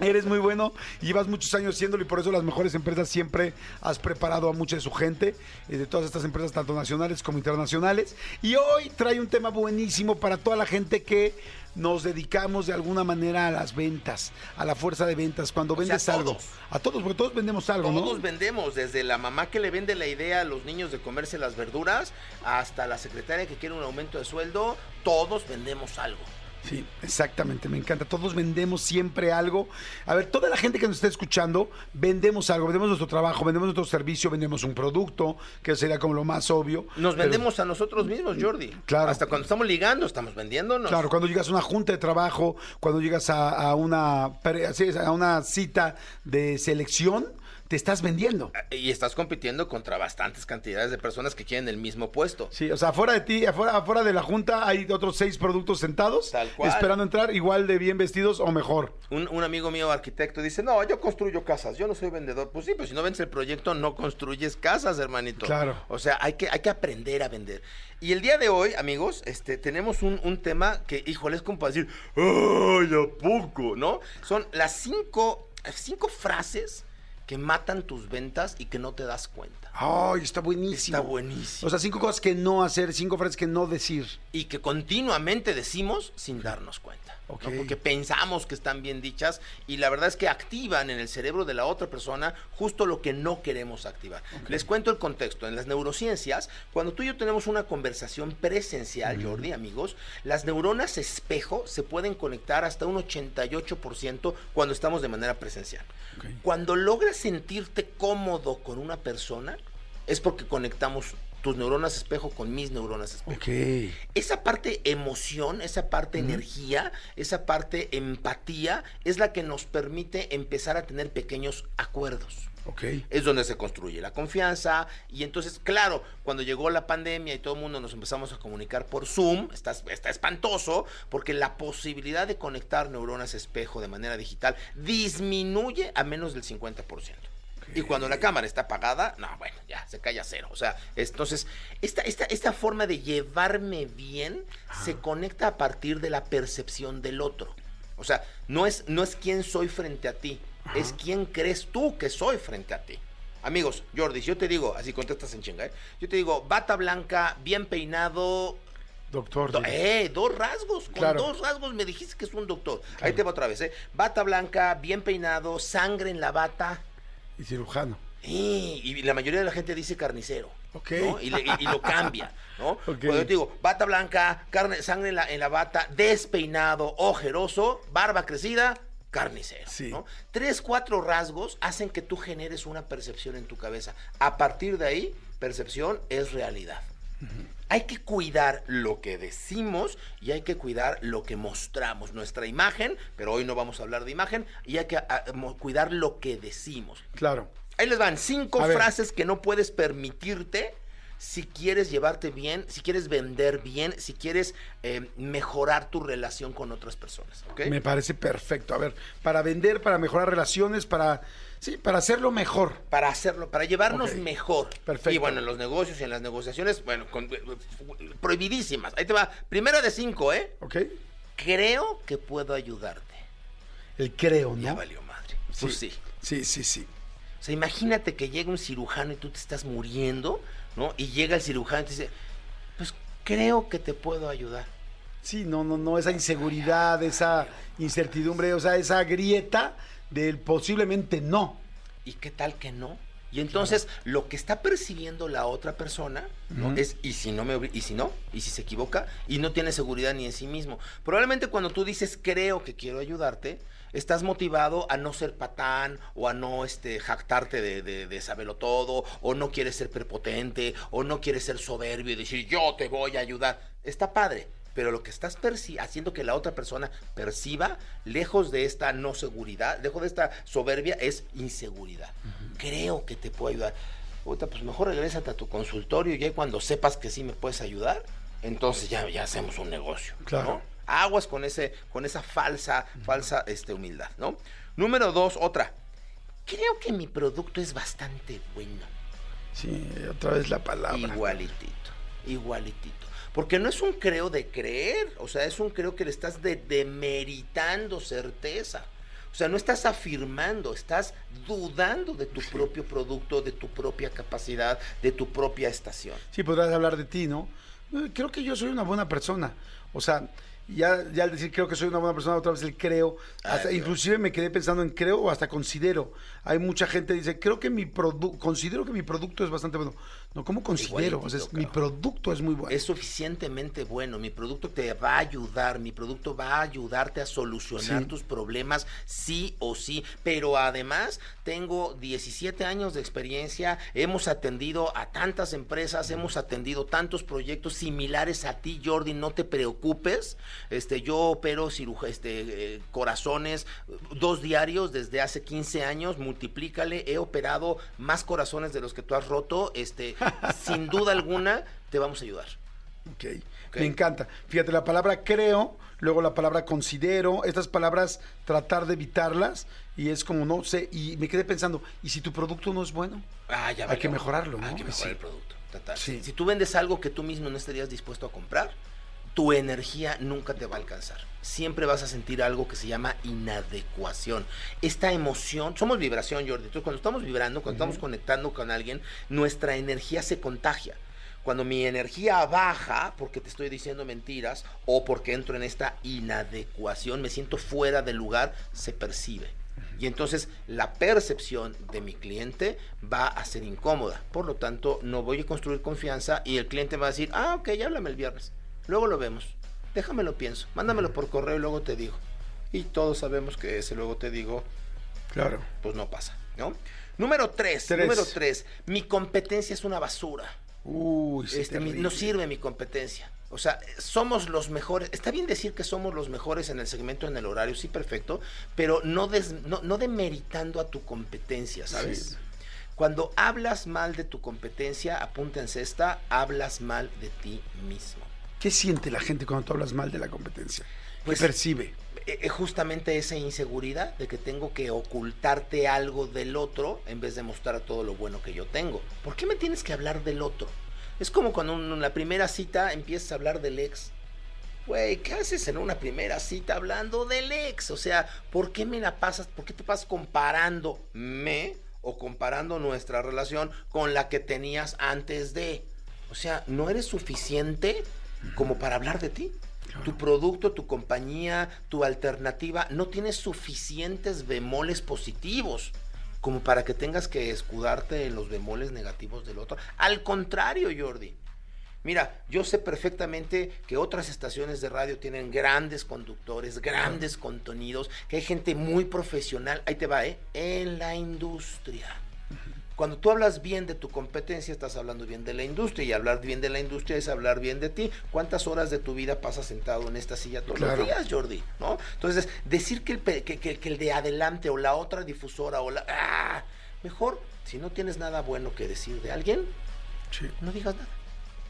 Eres muy bueno. Llevas muchos años haciéndolo y por eso las mejores empresas siempre has preparado a mucha de su gente, eh, de todas estas empresas, tanto nacionales como internacionales. Y hoy trae un tema buenísimo para toda la gente que nos dedicamos de alguna manera a las ventas, a la fuerza de ventas. Cuando sea, vendes algo. todos. A todos, porque todos vendemos algo, Todos ¿no? vendemos, desde la mamá que le vende la idea a los niños de comerse las verduras, hasta la secretaria que quiere un aumento de sueldo, todos vendemos algo. Sí, exactamente, me encanta. Todos vendemos siempre algo. A ver, toda la gente que nos está escuchando, vendemos algo, vendemos nuestro trabajo, vendemos nuestro servicio, vendemos un producto, que sería como lo más obvio. Nos Pero, vendemos a nosotros mismos, Jordi. Claro. Hasta cuando estamos ligando, estamos vendiéndonos. Claro, cuando llegas a una junta de trabajo, cuando llegas a, a una, a cita de selección, te estás vendiendo. Y estás compitiendo contra bastantes cantidades de personas que quieren el mismo puesto. Sí, o sea, afuera de ti, afuera, afuera de la junta hay otros seis productos sentados, Tal cual. esperando entrar, igual de bien vestidos o mejor. Un, un amigo mío arquitecto dice, no, yo construyo casas, yo no soy vendedor. Pues sí, pues si no vendes el proyecto, no construyes casas, hermanito. Claro. O sea, hay que, hay que aprender a vender. Y el día de hoy, amigos, este, tenemos un, un tema que, híjole, es como para decir, ¡ay, a poco! ¿No? Son las cinco, cinco frases que matan tus ventas y que no te das cuenta. Ay, está buenísimo. Está buenísimo. O sea, cinco cosas que no hacer, cinco frases que no decir. y que continuamente decimos sin darnos cuenta. Porque pensamos que están bien dichas y la verdad es que activan en el cerebro de la otra persona justo lo que no queremos activar. Les cuento el contexto. En las neurociencias, cuando tú y yo tenemos una conversación presencial, Jordi, amigos, las neuronas espejo se pueden conectar hasta un 88% cuando estamos de manera presencial. Cuando logras sentirte cómodo con una persona, es porque conectamos tus neuronas espejo con mis neuronas espejo. Ok. Esa parte emoción, esa parte energía, esa parte empatía es la que nos permite empezar a tener pequeños acuerdos. Ok. Es donde se construye la confianza y entonces, claro, cuando llegó la pandemia y todo el mundo nos empezamos a comunicar por Zoom, está, está espantoso porque la posibilidad de conectar neuronas espejo de manera digital disminuye a menos del 50%. Y cuando la cámara está apagada, no, bueno, ya se cae a cero. O sea, entonces, esta, esta, esta forma de llevarme bien se conecta a partir de la percepción del otro. O sea, no es, no es quién soy frente a ti, es quién crees tú que soy frente a ti. Amigos, Jordi, yo te digo, así contestas en chinga, ¿eh? yo te digo, bata blanca, bien peinado, Doctor. Do- eh, dos rasgos, con Claro. dos rasgos me dijiste que es un doctor. Ahí te va otra vez, ¿eh? Bata blanca, bien peinado, sangre en la bata. Y cirujano. Y la mayoría de la gente dice carnicero. Ok. ¿no? Y, le- y- y lo cambia, ¿no? (laughs) Cuando yo te digo, bata blanca, carne, sangre en la, en la bata, despeinado, ojeroso, barba crecida, carnicero. Sí. ¿no? Tres, cuatro rasgos hacen que tú generes una percepción en tu cabeza. A partir de ahí, percepción es realidad. Hay que cuidar lo que decimos y hay que cuidar lo que mostramos, nuestra imagen, pero hoy no vamos a hablar de imagen, y hay que ah, cuidar lo que decimos. Claro. Ahí les van cinco A ver. frases que no puedes permitirte si quieres llevarte bien, si quieres vender bien, si quieres eh, mejorar tu relación con otras personas. ¿ok? Me parece perfecto. A ver, para vender, para mejorar relaciones, para sí, para hacerlo mejor. Para hacerlo, para llevarnos mejor. Perfecto. Y bueno, en los negocios y en las negociaciones, bueno, con- prohibidísimas. Ahí te va. Primera de cinco, ¿eh? ¿Ok? Creo que puedo ayudarte. El creo, Ya ¿no? valió madre. Pues sí. Sí, sí, sí. O sea, imagínate que llega un cirujano y tú te estás muriendo, ¿no? Y llega el cirujano y te dice, pues creo que te puedo ayudar. Sí, no, no, no, esa inseguridad, esa incertidumbre, o sea, esa grieta del posiblemente no. ¿Y qué tal que no? Y entonces lo que está percibiendo la otra persona ¿no? Es, ¿y si no me y si no? ¿Y si se equivoca? Y no tiene seguridad ni en sí mismo. Probablemente cuando tú dices creo que quiero ayudarte, estás motivado a no ser patán o a no este, jactarte de, de, de saberlo todo, o no quieres ser prepotente, o no quieres ser soberbio y decir yo te voy a ayudar. Está padre. Pero lo que estás haciendo que la otra persona perciba, lejos de esta no seguridad, lejos de esta soberbia, es inseguridad. Creo que te puedo ayudar. Puta, pues mejor regrésate a tu consultorio y ya cuando sepas que sí me puedes ayudar, entonces ya, ya hacemos un negocio. Claro. ¿no? Aguas con ese, con esa falsa, falsa este, humildad, ¿no? Número dos, otra. Creo que mi producto es bastante bueno. Sí, otra vez la palabra. Igualitito, igualitito. Porque no es un creo de creer, o sea, es un creo que le estás de- demeritando certeza. O sea, no estás afirmando, estás dudando de tu propio producto, de tu propia capacidad, de tu propia estación. Sí, podrás hablar de ti, ¿no? Eh, Creo que yo soy una buena persona. O sea, ya, ya al decir creo que soy una buena persona, otra vez el creo. Hasta, Ay, inclusive me quedé pensando en creo o hasta considero. Hay mucha gente que dice, creo que mi producto, considero que mi producto es bastante bueno. No, ¿cómo considero? O sea, es- Igualitito, mi producto es muy bueno. Es suficientemente bueno, mi producto te va a ayudar, mi producto va a ayudarte a solucionar Sí. tus problemas sí o sí, pero además tengo 17 años de experiencia, hemos atendido a tantas empresas, hemos atendido tantos proyectos similares a ti, Jordi, no te preocupes, este, yo opero ciruja- este, eh, corazones eh, dos diarios desde hace 15 años, multiplícale, he operado más corazones de los que tú has roto, este, sin duda alguna te vamos a ayudar. Ok. Ok. Me encanta. Fíjate, la palabra creo, luego la palabra considero, estas palabras tratar de evitarlas y es como no sé, y me quedé pensando, ¿y si tu producto no es bueno? Ah, ya Hay que mejorarlo, ¿no? Hay que mejorar Sí. el producto. total. Sí. Si, si tú vendes algo que tú mismo no estarías dispuesto a comprar, tu energía nunca te va a alcanzar. Siempre vas a sentir algo que se llama inadecuación. Esta emoción, somos vibración, Jordi. Entonces, cuando estamos vibrando, cuando estamos conectando con alguien, nuestra energía se contagia. Cuando mi energía baja porque te estoy diciendo mentiras o porque entro en esta inadecuación, me siento fuera del lugar, se percibe. Y entonces la percepción de mi cliente va a ser incómoda. Por lo tanto, no voy a construir confianza y el cliente va a decir, ah, ok, ya háblame el viernes. Luego lo vemos. Déjame lo pienso. Mándamelo por correo y luego te digo. Y todos sabemos que ese luego te digo, Claro. pues no pasa, ¿no? Número tres, Tres. número tres. Mi competencia es una basura. Uy, sí, Este, mi- no sirve mi competencia. O sea, somos los mejores. Está bien decir que somos los mejores en el segmento, en el horario, sí, perfecto, pero no, des- no, no demeritando a tu competencia, ¿sabes? Sí. Cuando hablas mal de tu competencia, apúntense esta, hablas mal de ti mismo. ¿Qué siente la gente cuando tú hablas mal de la competencia? Pues- ¿Qué percibe? Eh, eh, justamente esa inseguridad de que tengo que ocultarte algo del otro en vez de mostrar todo lo bueno que yo tengo. ¿Por qué me tienes que hablar del otro? Es como cuando en la primera cita empiezas a hablar del ex. Güey, ¿qué haces en una primera cita hablando del ex? O sea, ¿por qué me la pasas? ¿Por qué te pasas comparándome o comparando nuestra relación con la que tenías antes de? O sea, ¿no eres suficiente como para hablar de ti? Tu producto, tu compañía, tu alternativa no tiene suficientes bemoles positivos como para que tengas que escudarte en los bemoles negativos del otro. Al contrario, Jordi. Mira, yo sé perfectamente que otras estaciones de radio tienen grandes conductores, grandes contenidos, que hay gente muy profesional, ahí te va, ¿eh? En la industria. Cuando tú hablas bien de tu competencia, estás hablando bien de la industria. Y hablar bien de la industria es hablar bien de ti. ¿Cuántas horas de tu vida pasas sentado en esta silla todos Claro. los días, Jordi? ¿No? Entonces, decir que el, que- que el de adelante o la otra difusora o la... ¡ah! Mejor, si no tienes nada bueno que decir de alguien, Sí. no digas nada.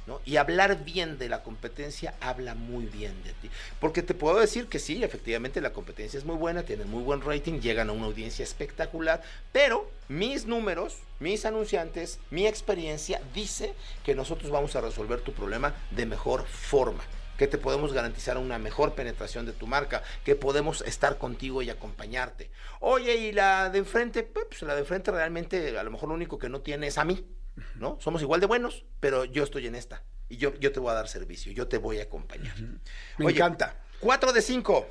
¿No? Y hablar bien de la competencia habla muy bien de ti. Porque te puedo decir que sí, efectivamente la competencia es muy buena, tienen muy buen rating, llegan a una audiencia espectacular, pero mis números, mis anunciantes, mi experiencia dice que nosotros vamos a resolver tu problema de mejor forma que te podemos garantizar una mejor penetración de tu marca, que podemos estar contigo y acompañarte. Oye, y la de enfrente, pues la de enfrente realmente a lo mejor lo único que no tiene es a mí, ¿no? Somos igual de buenos, pero yo estoy en esta y yo, yo te voy a dar servicio, yo te voy a acompañar. Me encanta. 4 de 5.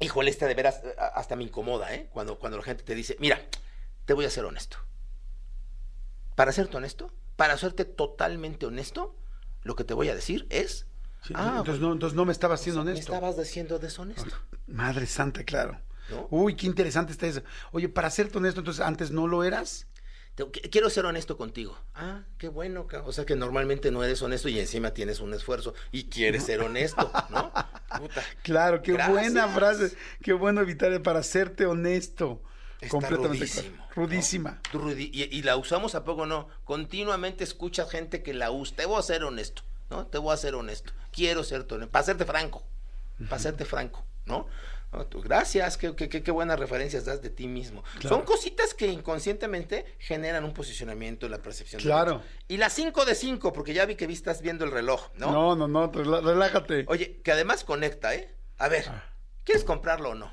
Híjole, esta de veras hasta me incomoda, ¿eh? Cuando, cuando la gente te dice, mira, te voy a ser honesto. Para serte honesto, para serte totalmente honesto, lo que te voy a decir es, Sí, Ah, entonces, no, entonces no me estabas siendo me honesto. estabas diciendo deshonesto. Madre santa, claro. ¿No? Uy, qué interesante está eso. Oye, para serte honesto, entonces antes no lo eras. Te- quiero ser honesto contigo. Ah, qué bueno. O sea que normalmente no eres honesto y encima tienes un esfuerzo y quieres ser honesto, ¿no? Puta. (laughs) Claro, qué Gracias. buena frase. Qué bueno evitar para serte honesto. Está Completamente rudísimo. Rudísima. Y, y la usamos a poco, no. Continuamente escuchas gente que la usa. Te voy a ser honesto, ¿no? Te voy a ser honesto. Quiero ser honesto. Para serte franco. Para serte franco, ¿no? No, tú, gracias, qué, qué- qué- qué buenas referencias das de ti mismo. Claro. Son cositas que inconscientemente generan un posicionamiento en la percepción. Claro. Y las 5 de 5, porque ya vi que vi estás viendo el reloj, ¿no? No, no, no, relájate. Oye, que además conecta, ¿eh? A ver, Ah. ¿quieres comprarlo o no?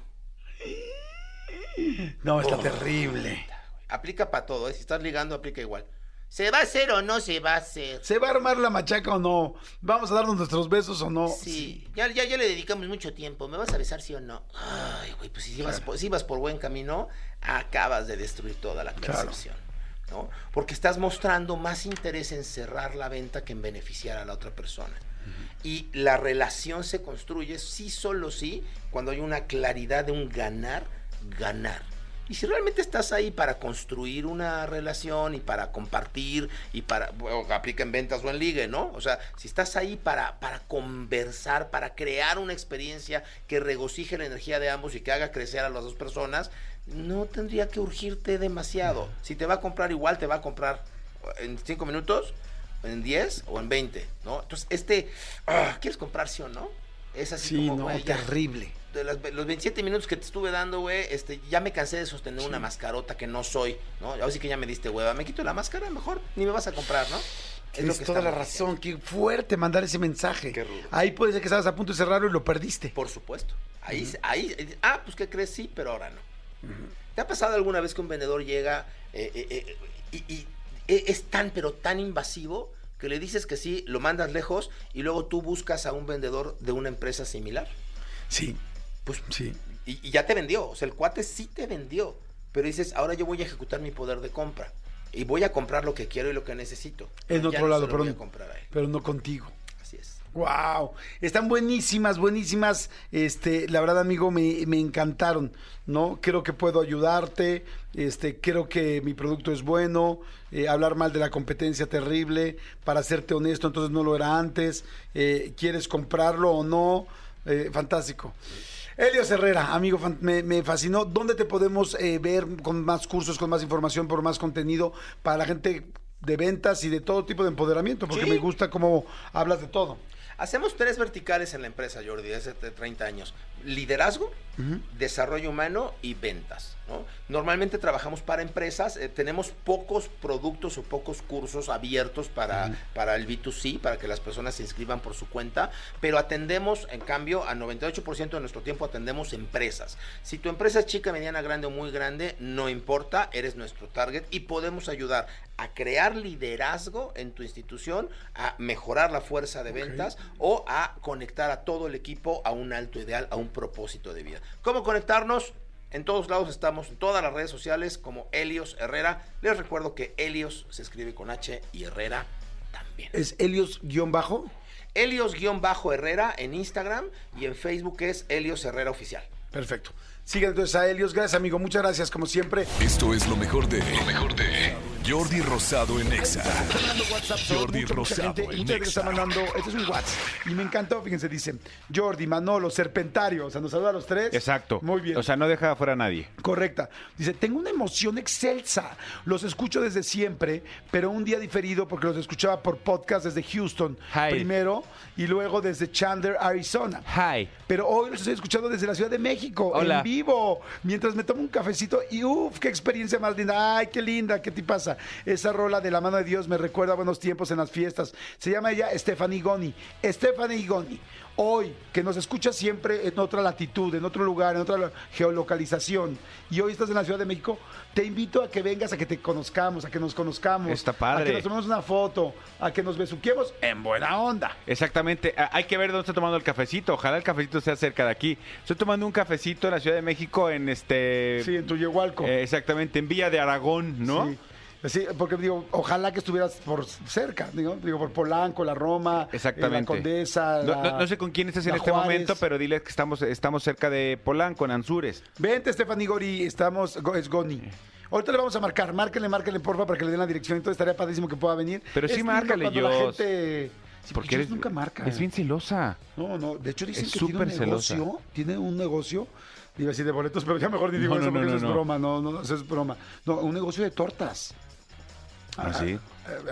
No, está Oh. terrible. Aplica para todo, ¿eh? Si estás ligando, aplica igual. ¿Se va a hacer o no se va a hacer? ¿Se va a armar la machaca o no? ¿Vamos a darnos nuestros besos o no? Sí, ya, ya, ya le dedicamos mucho tiempo. ¿Me vas a besar sí o no? Ay, güey, pues si vas, por, si vas por buen camino, acabas de destruir toda la Claro. percepción. ¿no? Porque estás mostrando más interés en cerrar la venta que en beneficiar a la otra persona. Y la relación se construye, sí, solo sí, cuando hay una claridad de un ganar, ganar. Y si realmente estás ahí para construir una relación y para compartir y para, bueno, aplica en ventas o en ligue, ¿no? O sea, si estás ahí para, para conversar, para crear una experiencia que regocije la energía de ambos y que haga crecer a las dos personas, no tendría que urgirte demasiado. Si te va a comprar igual, te va a comprar en cinco minutos, en 10 o en 20, ¿no? Entonces, este, ah, ¿quieres comprar sí o no? Es así Sí, como, no, terrible. De las- los 27 minutos que te estuve dando, güey, este, ya me cansé de sostener una mascarota que no soy, ¿no? Ahora sí que ya me diste hueva. Me quito la máscara, mejor ni me vas a comprar, ¿no? Es lo Tienes que toda la razón. Qué fuerte mandar ese mensaje. Qué rudo. Ahí puede ser que estabas a punto de cerrarlo y lo perdiste. Por supuesto. Ahí, se- ahí, ah, pues ¿qué crees? Sí, pero ahora no. ¿Te ha pasado alguna vez que un vendedor llega eh, eh, eh, y, y- e- es tan, pero tan invasivo que le dices que sí, lo mandas lejos y luego tú buscas a un vendedor de una empresa similar? Sí, Pues sí. Y, y ya te vendió, o sea, el cuate sí te vendió, pero dices, ahora yo voy a ejecutar mi poder de compra y voy a comprar lo que quiero y lo que necesito. En otro no lado, pero, voy a comprar a él. pero no contigo. Así es. Wow, están buenísimas, buenísimas. Este, la verdad, amigo, me, me encantaron. No, creo que puedo ayudarte. Este, creo que mi producto es bueno. eh, hablar mal de la competencia terrible. Para serte honesto, entonces no lo era antes. eh, ¿Quieres comprarlo o no? Eh, fantástico. Elios Herrera, amigo, me, me fascinó. ¿Dónde te podemos eh, ver con más cursos, con más información, por más contenido para la gente de ventas y de todo tipo de empoderamiento? Porque Sí. me gusta cómo hablas de todo. Hacemos tres verticales en la empresa, Jordi, hace 30 años. Liderazgo, desarrollo humano y ventas. ¿no? Normalmente trabajamos para empresas, eh, tenemos pocos productos o pocos cursos abiertos para, para el B2C, para que las personas se inscriban por su cuenta, pero atendemos, en cambio, a 98% de nuestro tiempo atendemos empresas. Si tu empresa es chica, mediana, grande o muy grande, no importa, eres nuestro target y podemos ayudar a crear liderazgo en tu institución, a mejorar la fuerza de ventas o a conectar a todo el equipo a un alto ideal, a un propósito de vida. ¿Cómo conectarnos? En todos lados estamos, en todas las redes sociales como Helios Herrera. Les recuerdo que Helios se escribe con H y Herrera también. Es Helios-bajo. Helios-Herrera en Instagram y en Facebook es Helios Herrera Oficial. Perfecto. Sigan entonces a Helios. Gracias, amigo. Muchas gracias, como siempre. Esto es lo mejor de. Lo mejor de. Jordi Rosado en Exa. Jordi mucha, mucha Rosado gente, en mucha gente está Exa. mandando, este es un WhatsApp, y me encantó, fíjense, dice, Jordi, Manolo, Serpentario, o sea, nos saluda a los tres. Exacto. Muy bien. O sea, no deja afuera a nadie. Correcta. Dice, tengo una emoción excelsa. Los escucho desde siempre, pero un día diferido porque los escuchaba por podcast desde Houston Hi. primero y luego desde Chandler, Arizona. Hi. Pero hoy los estoy escuchando desde la Ciudad de México, Hola. en vivo, mientras me tomo un cafecito y uff, qué experiencia más linda. Ay, qué linda, qué te pasa. Esa rola de la mano de Dios me recuerda a buenos tiempos en las fiestas. Se llama ella Stephanie Goni. Stephanie Goni. Hoy, que nos escucha siempre en otra latitud, en otro lugar, en otra lo- geolocalización, y hoy estás en la Ciudad de México, te invito a que vengas, a que te conozcamos, a que nos conozcamos. Está padre. A que nos tomemos una foto, a que nos besuquemos en buena onda. Exactamente. Ah, Hay que ver dónde está tomando el cafecito. Ojalá el cafecito sea cerca de aquí. Estoy tomando un cafecito en la Ciudad de México en este... Sí, en tu Yehualco. eh, exactamente, en Villa de Aragón, ¿no? Sí. Sí, porque digo, ojalá que estuvieras por cerca, digo, digo por Polanco, la Roma, eh, Exactamente. la Condesa. No, la- no- no sé con quién estás en este Juárez. momento, pero dile que estamos, estamos cerca de Polanco, en Anzures. Vente, Stephanie Gori, estamos, es Goni. Ahorita le vamos a marcar, márquenle, márquenle, porfa, para que le den la dirección. Entonces estaría padrísimo que pueda venir. Pero sí Es márcale, cuando la gente... Sí, Porque eres, nunca marca. Es bien celosa. No, no, de hecho dicen Es que tiene un súper celosa. negocio, tiene un negocio, iba a decir de boletos, pero ya mejor ni digo No, eso no, porque no, eso es broma, no, no, eso es broma. No, un negocio de tortas. ¿Ah, sí? eh,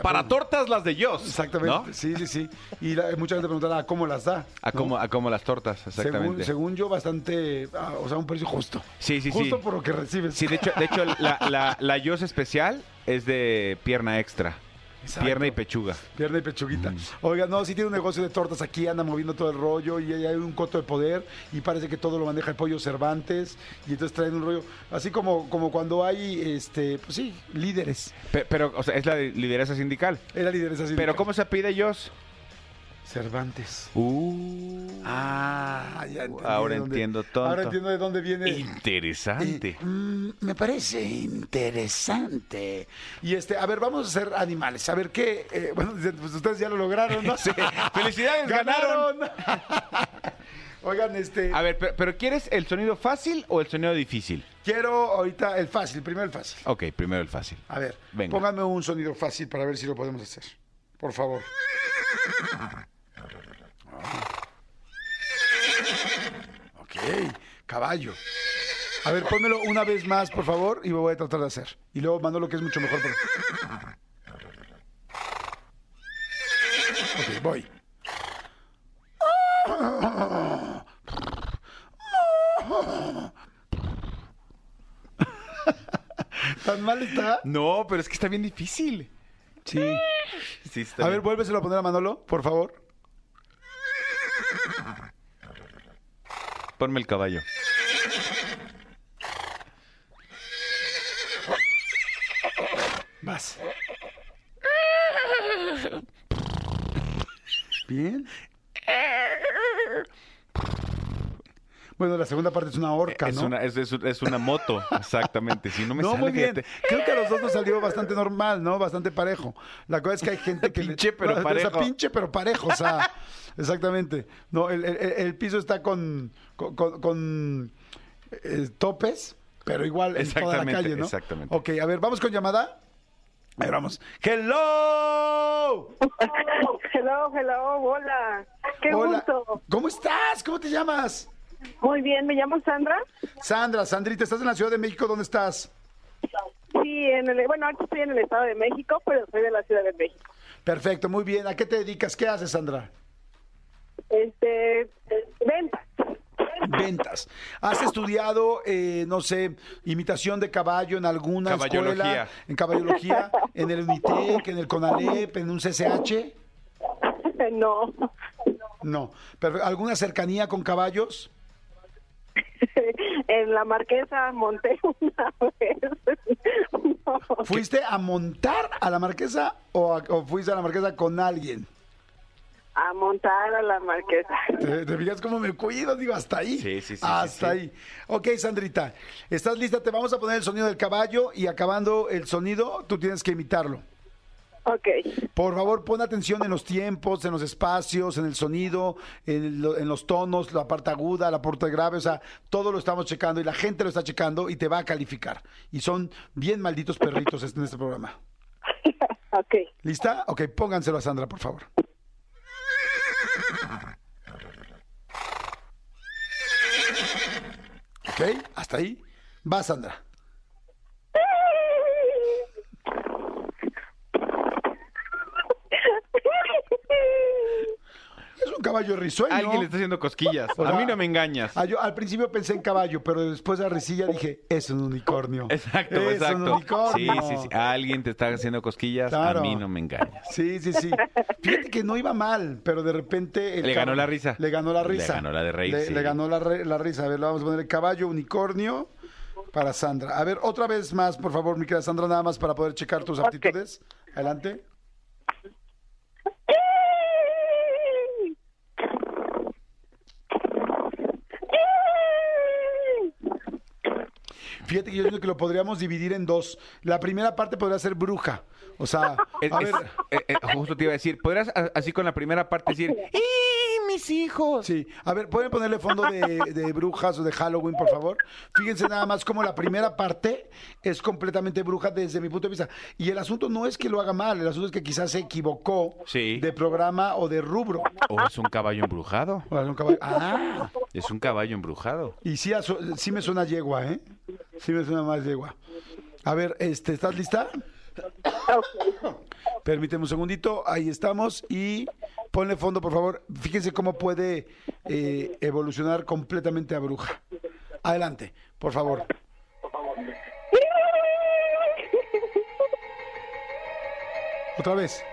Para tortas las de Joss. Exactamente, ¿no? sí, sí, sí. Y la- mucha gente preguntará cómo las da. A ¿no? como, a como las tortas, exactamente. según yo, bastante, ah, o sea, un precio justo. Sí, sí, sí. Justo por lo que recibes. Sí, de hecho, de hecho la, la, la Joss especial es de pierna extra. Exacto. Pierna y pechuga. Pierna y pechuguita. Mm. Oiga, no, sí tiene un negocio de tortas aquí, anda moviendo todo el rollo y hay un coto de poder y parece que todo lo maneja el pollo Cervantes y entonces traen un rollo, así como, como cuando hay, este, pues sí, líderes. Pe- Pero, o sea, es la de lideresa sindical. Era líderes así. Pero, ¿cómo se pide Joss? Cervantes. Uh, Ah, ya entendí ahora dónde- entiendo tonto. Ahora entiendo de dónde viene. Interesante. Eh, mm, me parece interesante. Y este, a ver, vamos a ser animales. A ver qué. eh, bueno, (laughs) pues ustedes ya lo lograron, ¿no? (laughs) Sí. ¡Felicidades, (laughs) ¡Ganaron! Oigan, este. A ver, pero, pero ¿quieres el sonido fácil o el sonido difícil? Quiero ahorita el fácil, primero el fácil. Ok, primero el fácil. A ver, Venga. pónganme un sonido fácil para ver si lo podemos hacer. Por favor. Ok, caballo. A ver, pónmelo una vez más, por favor, y lo voy a tratar de hacer. Y luego mando lo que es mucho mejor. pero- Ok, voy. ¿Tan mal está? No, pero es que está bien difícil. Sí. Sí, está A ver, vuélveselo a poner a Manolo, por favor. Ponme el caballo. Vas. (laughs) Bien. (laughs) Bueno, la segunda parte es una horca, Es, ¿no? una, es, es- es una moto, (laughs) exactamente. Si no me no, sale, muy bien. fíjate. Creo que a los dos nos salió bastante normal, ¿no? Bastante parejo. La cosa es que hay gente que... Pinche, pero (laughs) No, o sea, parejo. pinche, pero parejo, o sea, (laughs) exactamente. No, el, el- el piso está con, con, con- con, eh, topes, pero igual en toda la calle, ¿no? exactamente. Ok, a ver, vamos con llamada. A ver, vamos. ¡Hello! Hello, hello, hola. Qué Hola. gusto. ¿Cómo estás? ¿Cómo te llamas? Muy bien, me llamo Sandra. Sandra, Sandrita, ¿estás en la Ciudad de México? ¿Dónde estás? Sí, en el, bueno, ahorita estoy en el Estado de México, pero soy de la Ciudad de México. Perfecto, muy bien. ¿A qué te dedicas? ¿Qué haces, Sandra? Este, venta. Ventas. ¿Has estudiado, eh, no sé, imitación de caballo en alguna Caballología. escuela? En caballología, en el Unitec, en el CONALEP, en un CCH? (laughs) No, No. Pero, ¿Alguna cercanía con caballos? En la Marquesa monté una vez. No. ¿Fuiste a montar a la marquesa o, a- o fuiste a la marquesa con alguien? A montar a la Marquesa. ¿Te, te fijas cómo me cuido? Digo, hasta ahí. Sí, sí, sí, Hasta sí, sí. ahí. Ok, Sandrita, ¿estás lista? Te vamos a poner el sonido del caballo y acabando el sonido, tú tienes que imitarlo. Ok, Por favor, pon atención en los tiempos, en los espacios, en el sonido, en, lo- en los tonos, la parte aguda, la parte grave, o sea, todo lo estamos checando y la gente lo está checando y te va a calificar. Y son bien malditos perritos en este programa. (laughs) Ok. ¿Lista? Ok, pónganselo a Sandra, por favor. Ok, hasta ahí. Va, Sandra. Es un caballo risueño. Alguien le está haciendo cosquillas. O a mí no me engañas. Ah, yo al principio pensé en caballo, pero después de la risilla dije, es un unicornio. Exacto, es exacto. un Sí, unicornio. sí, sí. Alguien te está haciendo cosquillas. Claro. A mí no me engañas. Sí, sí, sí. Fíjate que no iba mal, pero de repente... el Le ganó cab- la risa. Le ganó la Le risa. ganó la de reír, Le, sí. le ganó la, re- la risa. A ver, le vamos a poner el caballo, unicornio para Sandra. A ver, otra vez más, por favor, mi querida Sandra, nada más para poder checar tus aptitudes. Adelante. Fíjate que yo creo que lo podríamos dividir en dos. La primera parte podría ser bruja. O sea, (laughs) Es- a es- ver... eh, eh, justo te iba a decir, podrás a- así con la primera parte decir, (laughs) ¡y mis hijos! Sí, a ver, ¿pueden ponerle fondo de, de brujas o de Halloween, por favor? Fíjense nada más como la primera parte es completamente bruja desde mi punto de vista. Y el asunto no es que lo haga mal, el asunto es que quizás se equivocó Sí. de programa o de rubro. ¿O es un caballo embrujado? O es un caballo- Ah, Es un caballo embrujado. y sí, sí me suena yegua, ¿eh? Sí me suena más yegua. A ver, este, ¿estás lista? Permíteme un segundito, ahí estamos y ponle fondo, por favor. Fíjense cómo puede eh, evolucionar completamente a bruja. Adelante, por favor. Otra vez.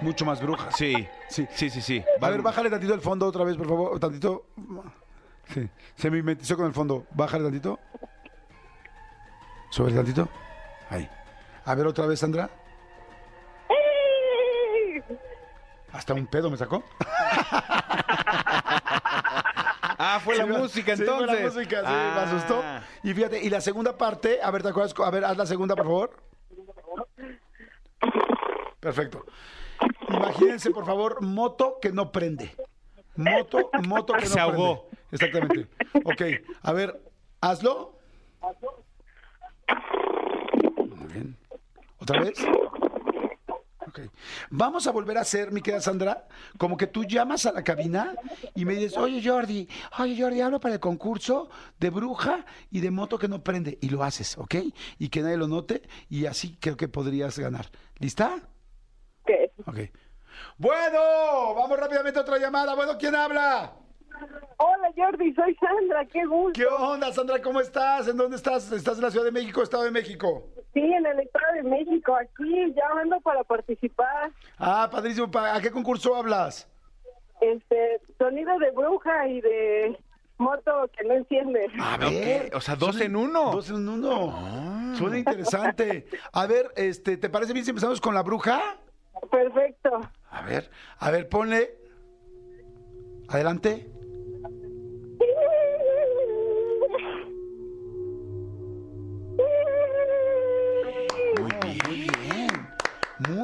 Mucho más bruja. Sí, Sí. sí, sí, sí. A ver, bájale tantito el fondo otra vez, por favor. Tantito. Sí. Se me mimetizó con el fondo. Bájale tantito. Sube tantito. Ahí. A ver otra vez, Sandra. Hasta un pedo me sacó. (laughs) Ah, fue la Sí, música sí, entonces. fue la música, sí, me Ah. asustó. Y fíjate, y la segunda parte, a ver, ¿te acuerdas? A ver, haz la segunda, por favor. Perfecto. Imagínense, por favor, moto que no prende. Moto, moto que no Se ahogó. Exactamente. Ok, a ver, hazlo. Muy bien. ¿Otra vez? Ok. Vamos a volver a hacer, mi querida Sandra, como que tú llamas a la cabina y me dices, oye Jordi, oye Jordi, hablo para el concurso de bruja y de moto que no prende. Y lo haces, ¿ok? Y que nadie lo note y así creo que podrías ganar. ¿Lista? ¿Qué? Ok. Bueno, vamos rápidamente a otra llamada. Bueno, ¿quién habla? Hola Jordi, soy Sandra, qué gusto. ¿Qué onda, Sandra? ¿Cómo estás? ¿En dónde estás? ¿Estás en la Ciudad de México, Estado de México? Sí, en el Estado de México, aquí llamando para participar. Ah, padrísimo. Pa- ¿A qué concurso hablas? Este, sonido de bruja y de moto que no enciende. A Ok, O sea, dos en uno. Dos en uno. Suena interesante. A ver, este, ¿te parece bien si empezamos con la bruja? Perfecto. A ver, a ver, ponle. Adelante.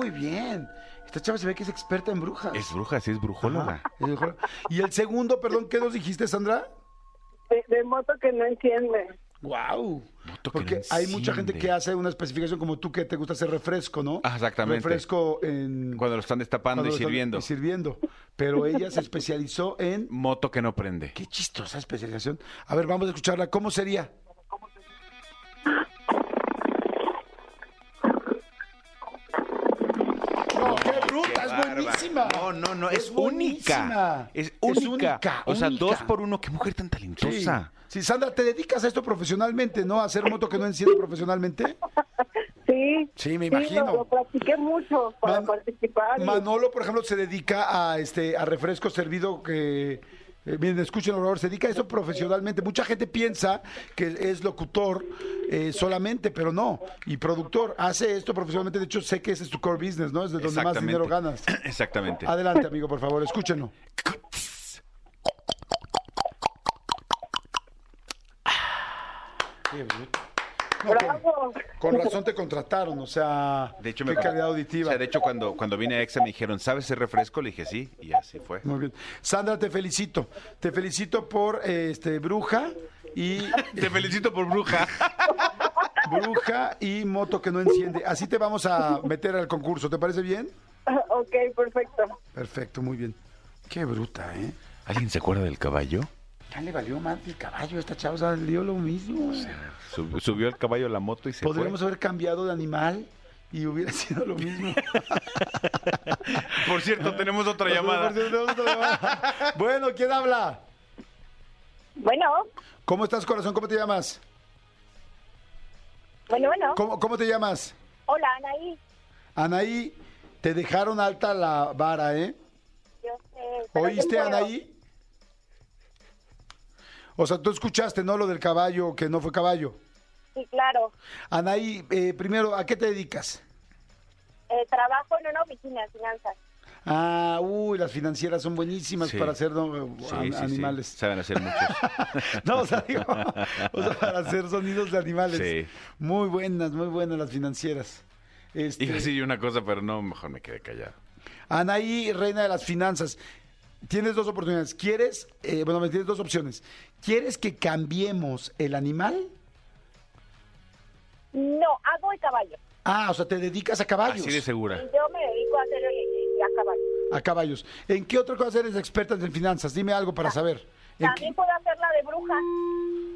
Muy bien. Esta chava se ve que es experta en brujas. Es bruja, sí, es brujóloga. Ajá. Y el segundo, perdón, ¿qué nos dijiste, Sandra? De, de moto que no enciende. Wow. Moto que Porque no hay mucha gente que hace una especificación como tú que te gusta hacer refresco, ¿no? Ah, exactamente. Refresco en Cuando lo están destapando y sirviendo. y sirviendo. Pero ella se especializó en Moto que no prende. qué chistosa especialización. A ver, vamos a escucharla. ¿Cómo sería? No, qué bruta, es buenísima. No, no, no, es, única. Es Es única. única, O sea, única. dos por uno. Qué mujer tan Sí. talentosa. Sí, Sandra, ¿te dedicas a esto profesionalmente, no? ¿A hacer moto que no enciende profesionalmente? (laughs) Sí. Sí, me Sí, imagino. lo, lo practiqué mucho para Man- participar. y- Manolo, por ejemplo, se dedica a este a refresco servido que eh, miren, escuchen, por favor, se dedica a eso profesionalmente. Mucha gente piensa que es locutor eh, solamente, pero no. Y productor, hace esto profesionalmente. De hecho, sé que ese es tu core business, ¿no? Es de donde más dinero ganas. (clears throat) Exactamente. Adelante, amigo, por favor, escúchenlo. Qué bruto. Bravo. con razón te contrataron, o sea, De hecho, qué me calidad O auditiva. sea, de hecho, cuando, cuando vine a EXA me dijeron, ¿sabes ese refresco? Le dije, sí, y así fue. Muy bien. Sandra, te felicito. Te felicito por eh, este Bruja y (laughs) Te felicito por bruja. (laughs) bruja y moto que no enciende. Así te vamos a meter al concurso, ¿te parece bien? ok, perfecto. Perfecto, muy bien. Qué bruta, ¿eh? ¿Alguien se acuerda del caballo? Ya le valió más el caballo a esta chava, o sea, le dio lo mismo. Sub- subió el caballo a la moto y se Podríamos haber cambiado de animal y hubiera (laughs) sido lo mismo. Por cierto, tenemos otra Por llamada. cierto, tenemos otra llamada. Bueno, ¿quién habla? Bueno, ¿Cómo estás, corazón? ¿Cómo te llamas? bueno, bueno. ¿Cómo, cómo te llamas? Hola, Anaí. Anaí, te dejaron alta la vara, ¿eh? Yo sé. ¿Oíste. Anaí? O sea, tú escuchaste, ¿no? Lo del caballo, que no fue caballo. Sí, claro. Anaí, eh, primero, ¿a qué te dedicas? Eh, trabajo en una oficina de finanzas. Ah, uy, las financieras son buenísimas Sí. para hacer ¿no? Sí, an- sí, sí. animales. Saben hacer muchos. (laughs) No, o sea, digo, o sea, para hacer sonidos de animales. Sí. Muy buenas, muy buenas las financieras. Este, Iba a decir yo una cosa, pero no, mejor me quedé callado. Anaí, reina de las finanzas. Tienes dos oportunidades. ¿Quieres? eh, bueno, me tienes dos opciones. ¿Quieres que cambiemos el animal? No, hago el caballo. Ah, o sea, te dedicas a caballos. Así de segura. Yo me dedico a hacer el, el- a caballo. A caballos. ¿En qué otra cosa eres experta en finanzas? Dime algo para saber. ¿En También puedo hacer la de bruja.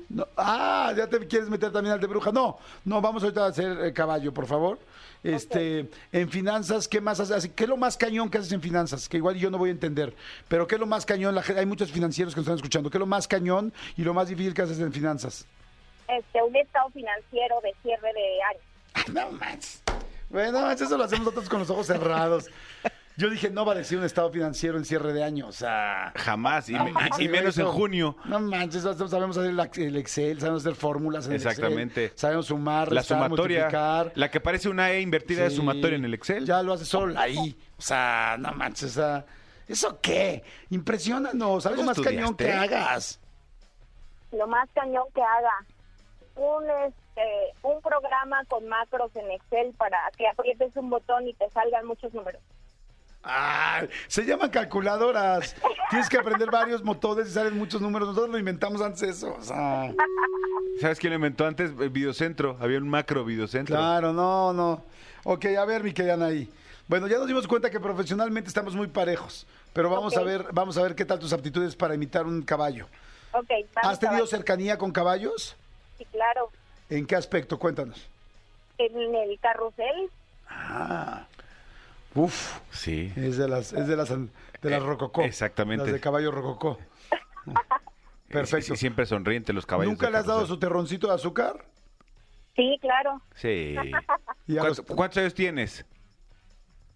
no- ah, ya te quieres meter también al de bruja. No, no, vamos ahorita a hacer eh, caballo, por favor. Este, en finanzas, ¿qué más haces? ¿Qué es lo más cañón que haces en finanzas? Que igual yo no voy a entender. Pero ¿qué es lo más cañón? La hay muchos financieros que nos están escuchando. ¿Qué es lo más cañón y lo más difícil que haces en finanzas? Este, un estado financiero de cierre de año. (laughs) No manches. Bueno, eso lo hacemos nosotros con los ojos cerrados. (laughs) Yo dije, no va a decir un estado financiero en cierre de año. O sea. Jamás, y, no me- manches, y menos en junio. No manches, nosotros sabemos hacer el, el Excel, sabemos hacer fórmulas en el Exactamente. Excel, sabemos sumar, La restar, sumatoria, multiplicar. la que parece una E invertida de Sí. sumatoria en el Excel. Ya lo hace solo ahí. O sea, no manches, o sea, ¿eso qué? Impresionanos, algo ¿Eso más cañón que hagas. Lo más cañón que haga. Un, este, un programa con macros en Excel para que aprietes un botón y te salgan muchos números. Ah, se llaman calculadoras. Tienes que aprender varios motores y salen muchos números. Nosotros lo inventamos antes eso. O sea, ¿Sabes quién lo inventó antes? El Videocentro. Había un macro Videocentro. claro, no, no. Ok, a ver, mi querida Anaí. Bueno, ya nos dimos cuenta que profesionalmente estamos muy parejos, pero vamos a ver, vamos a ver qué tal tus aptitudes para imitar un caballo. Ok, vamos ¿Has tenido cercanía con caballos? Sí, claro. ¿En qué aspecto? Cuéntanos. En el carrusel, Ah. Uf, Sí. es de las, es de las, de las Eh, rococó. exactamente. Las de caballo rococó. (laughs) Perfecto. Y siempre sonriente los caballos. ¿Nunca de le has dado carrusel. su terroncito de azúcar? sí, claro. Sí. (laughs) Y a ¿Cuántos, los- cuántos años tienes?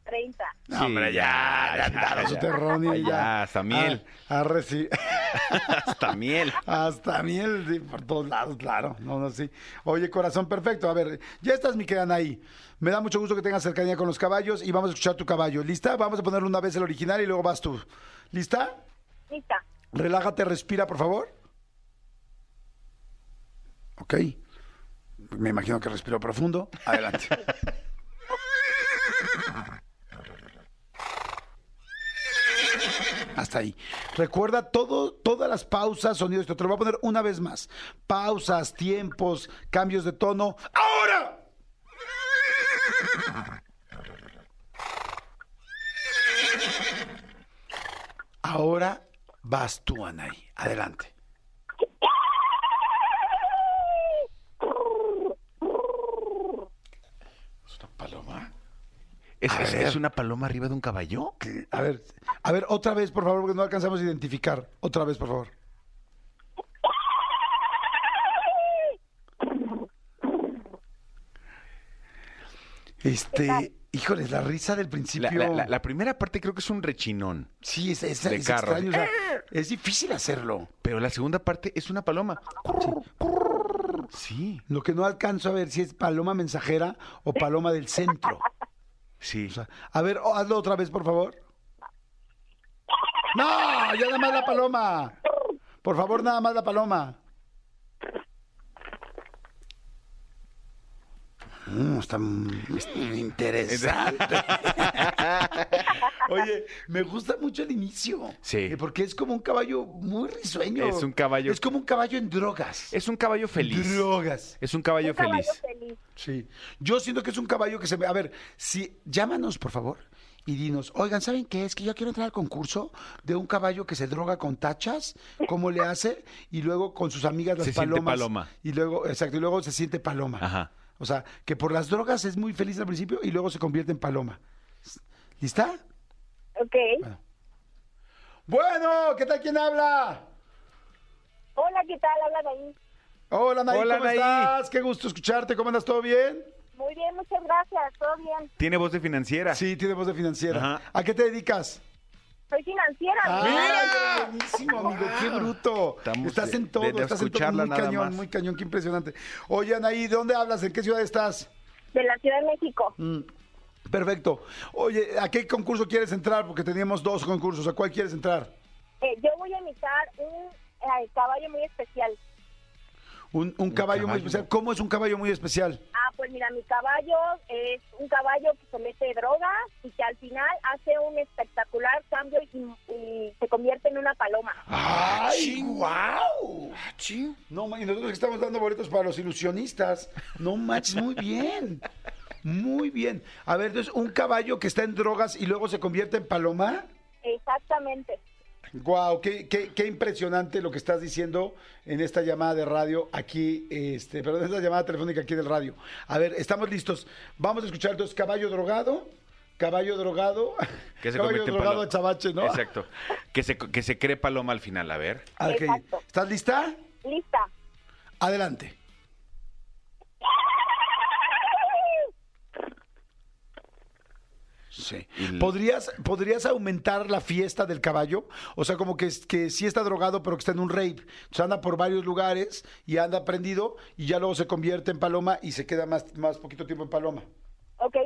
30. No, hombre, ya, le han dado su terrón y ya. Ya, hasta miel. Ah. (laughs) (laughs) Hasta miel. Hasta miel, sí, por todos lados, claro. No, no, sí. Oye, corazón, perfecto. A ver, ya estás, mi querida ahí. Me da mucho gusto que tengas cercanía con los caballos y vamos a escuchar tu caballo. ¿Lista? Vamos a ponerle una vez el original y luego vas tú. ¿Lista? Lista. Relájate, respira, por favor. Ok. Me imagino que respiró profundo. Adelante. (laughs) Hasta ahí. Recuerda todo, todas las pausas, sonidos. Te lo voy a poner una vez más. Pausas, tiempos, cambios de tono. ¡Ahora! (laughs) Ahora vas tú, Anaí. Adelante. ¿Es una paloma? ¿Es, una paloma arriba de un caballo? A ver, a ver, otra vez, por favor, porque no alcanzamos a identificar. Otra vez, por favor. Este, híjoles, la risa del principio. la- la- la primera parte creo que es un rechinón. Sí, es, es- de es carro. extraño. o sea, es difícil hacerlo. Pero la segunda parte es una paloma. Sí, Lo que no alcanzo a ver si es paloma mensajera o paloma del centro. Sí. A ver, oh, hazlo otra vez, por favor. No, ya nada más la paloma. Por favor, nada más la paloma. Mm, está mm, interesante. (laughs) Oye, me gusta mucho el inicio. Sí. Eh, Porque es como un caballo muy risueño. Es un caballo- Es como un caballo en drogas. Es un caballo feliz. Drogas. Es un caballo Un caballo feliz. feliz. sí. Yo siento que es un caballo que se ve. A ver, si llámanos, por favor, y dinos, oigan, ¿saben qué? Es que yo quiero entrar al concurso de un caballo que se droga con tachas, ¿cómo le hace? Y luego con sus amigas las Se siente palomas. paloma. Y luego, exacto, y luego se siente paloma. Ajá. O sea, que por las drogas es muy feliz al principio y luego se convierte en paloma. ¿Lista? Ok. Bueno, ¿qué tal? ¿Quién habla? Hola, ¿qué tal? Habla ahí. Hola, Hola, ¿cómo estás? Qué gusto escucharte. ¿Cómo andas? ¿Todo bien? Muy bien, muchas gracias. ¿Todo bien? Tiene voz de financiera. Sí, tiene voz de financiera. Ajá. ¿A qué te dedicas? Soy financiera. ¡Ay, amiga. qué buenísimo, amigo! ¡Qué bruto! Estamos estás de- en todo, de- de estás en todo. Muy cañón, más. muy cañón, qué impresionante. Oye, Anaí, ¿de dónde hablas? ¿En qué ciudad estás? De la Ciudad de México. Mm, Perfecto. Oye, ¿a qué concurso quieres entrar? Porque teníamos dos concursos. ¿A cuál quieres entrar? Eh, yo voy a imitar un eh, caballo muy especial. Un, un caballo muy especial. ¿Cómo es un caballo muy especial? Ah, pues mira, mi caballo es un caballo que se mete drogas y que al final hace un espectacular cambio y, y se convierte en una paloma. ¡Ay, guau! No, y nosotros que estamos dando boletos para los ilusionistas. No manches, muy bien. Muy bien. A ver, entonces, un caballo que está en drogas y luego se convierte en paloma. Exactamente. Guau, qué, qué, qué impresionante lo que estás diciendo en esta llamada de radio aquí, este, perdón, en esta llamada telefónica aquí del radio. A ver, estamos listos. Vamos a escuchar entonces caballo drogado, caballo drogado, Que se (laughs) caballo drogado a Chavache, ¿no? Exacto. Que se, que se cree paloma al final, a ver. ¿Estás lista? Lista. Adelante. Sí. ¿Podrías, ¿Podrías aumentar la fiesta del caballo? O sea, como que, que sí está drogado, pero que está en un rave. O sea, anda por varios lugares y anda prendido y ya luego se convierte en paloma y se queda más, más poquito tiempo en paloma. Ok,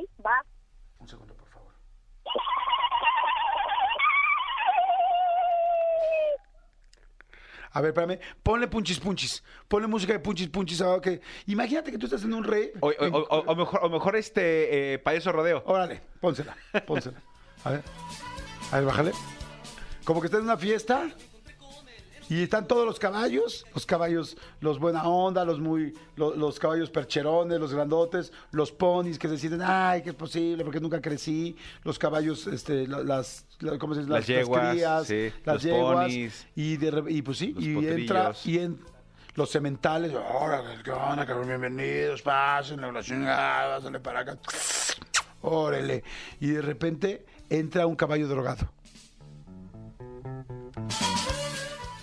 A ver, espérame. Ponle punchis punchis. Ponle música de punchis punchis. que... Imagínate que tú estás en un rave. O, o- o- o mejor, o mejor este eh, payaso rodeo. Órale, pónsela, pónsela. A ver. A ver, bájale. Como que está en una fiesta y están todos los caballos, los caballos, los buena onda, los muy, lo- los, caballos percherones, los grandotes, los ponis que se sienten, ay, que es posible, porque nunca crecí, los caballos, este, la- las, la- ¿cómo se dice? Las yeguas, crías, sí, las los yeguas, ponis. y, de, y pues sí, y entra, y en los cementales, órale, ¿qué onda? Bienvenidos, pasen, la chingada, para acá. Órale. Y de repente entra un caballo drogado.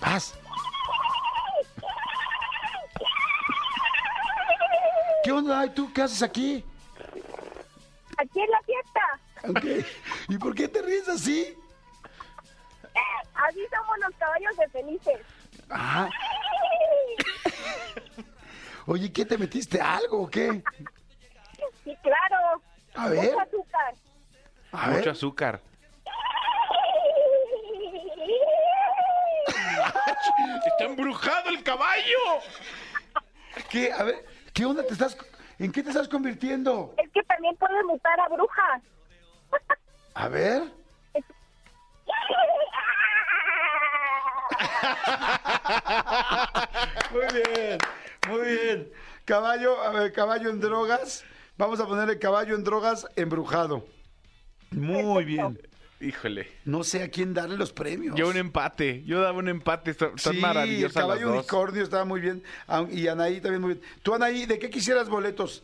Paz. ¿Qué onda? ¿Y tú qué haces aquí? Aquí es la fiesta. ¿Y por qué te ríes así? Así somos los caballos de felices. Ah. Oye, ¿qué te metiste? ¿Algo o qué? Sí, claro. A ver. Mucho azúcar. A Mucho ver. azúcar. ¡Está embrujado el caballo! ¿Qué? A ver, ¿qué onda te estás ¿En qué te estás convirtiendo? Es que también puede mutar a bruja. A ver. Muy bien, muy bien. Caballo, a ver, caballo en drogas. Vamos a ponerle caballo en drogas embrujado. Muy bien. Híjole. No sé a quién darle los premios. Yo un empate. Yo daba un empate. Están Sí, el maravillosas las caballo dos. unicornio estaba muy bien. Y Anaí también muy bien. Tú, Anaí, ¿de qué quisieras boletos?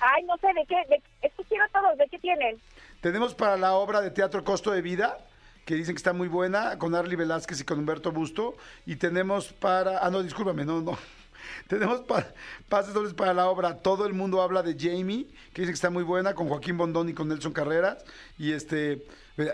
Ay, no sé de qué. De, es que quiero todos. ¿De qué tienen? Tenemos para la obra de teatro Costo de Vida, que dicen que está muy buena, con Arly Velázquez y con Humberto Busto. Y tenemos para. Ah, no, discúlpame, no, no. (laughs) Tenemos pa- pases dobles para la obra Todo el mundo habla de Jamie, que dice que está muy buena, con Joaquín Bondón y con Nelson Carreras. Y este.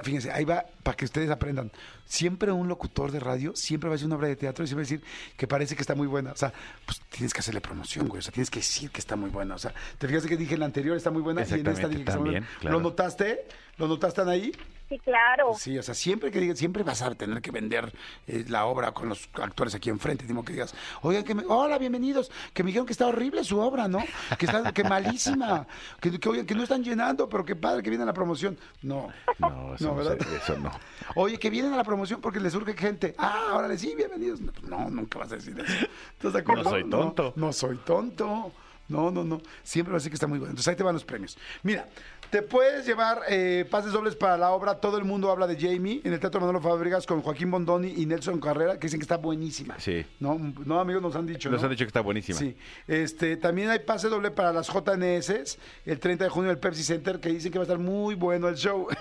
Fíjense, ahí va para que ustedes aprendan. Siempre un locutor de radio siempre va a decir una obra de teatro y siempre va a decir que parece que está muy buena. O sea, pues tienes que hacerle promoción, güey. O sea, tienes que decir que está muy buena. O sea, te fijaste que dije en la anterior está muy buena y en esta dije que está muy buena. ¿Lo notaste? ¿Lo notaste ahí? Sí, claro. Sí, o sea, siempre que digas, siempre vas a tener que vender eh, la obra con los actores aquí enfrente. Digo que digas, oigan, que me, hola, bienvenidos, que me dijeron que está horrible su obra, ¿no? Que está, que malísima, (laughs) que, que, oigan, que no están llenando, pero qué padre que viene a la promoción. No, No, eso No, eso no. Oye, que vienen a la promoción porque les surge gente. Ah, órale, sí, bienvenidos. No, no, nunca vas a decir eso. ¿Estás de acuerdo? No soy tonto. No, no soy tonto. No, no, no. Siempre va a decir que está muy bueno. Entonces ahí te van los premios. Mira, te puedes llevar eh, pases dobles para la obra Todo el mundo habla de Jamie en el Teatro Manolo Fábricas con Joaquín Bondoni y Nelson Carrera, que dicen que está buenísima. Sí. No, no amigos, nos han dicho. Nos ¿no? han dicho que está buenísima. Sí. Este, también hay pase doble para las JNS el 30 de junio del Pepsi Center, que dicen que va a estar muy bueno el show. (laughs)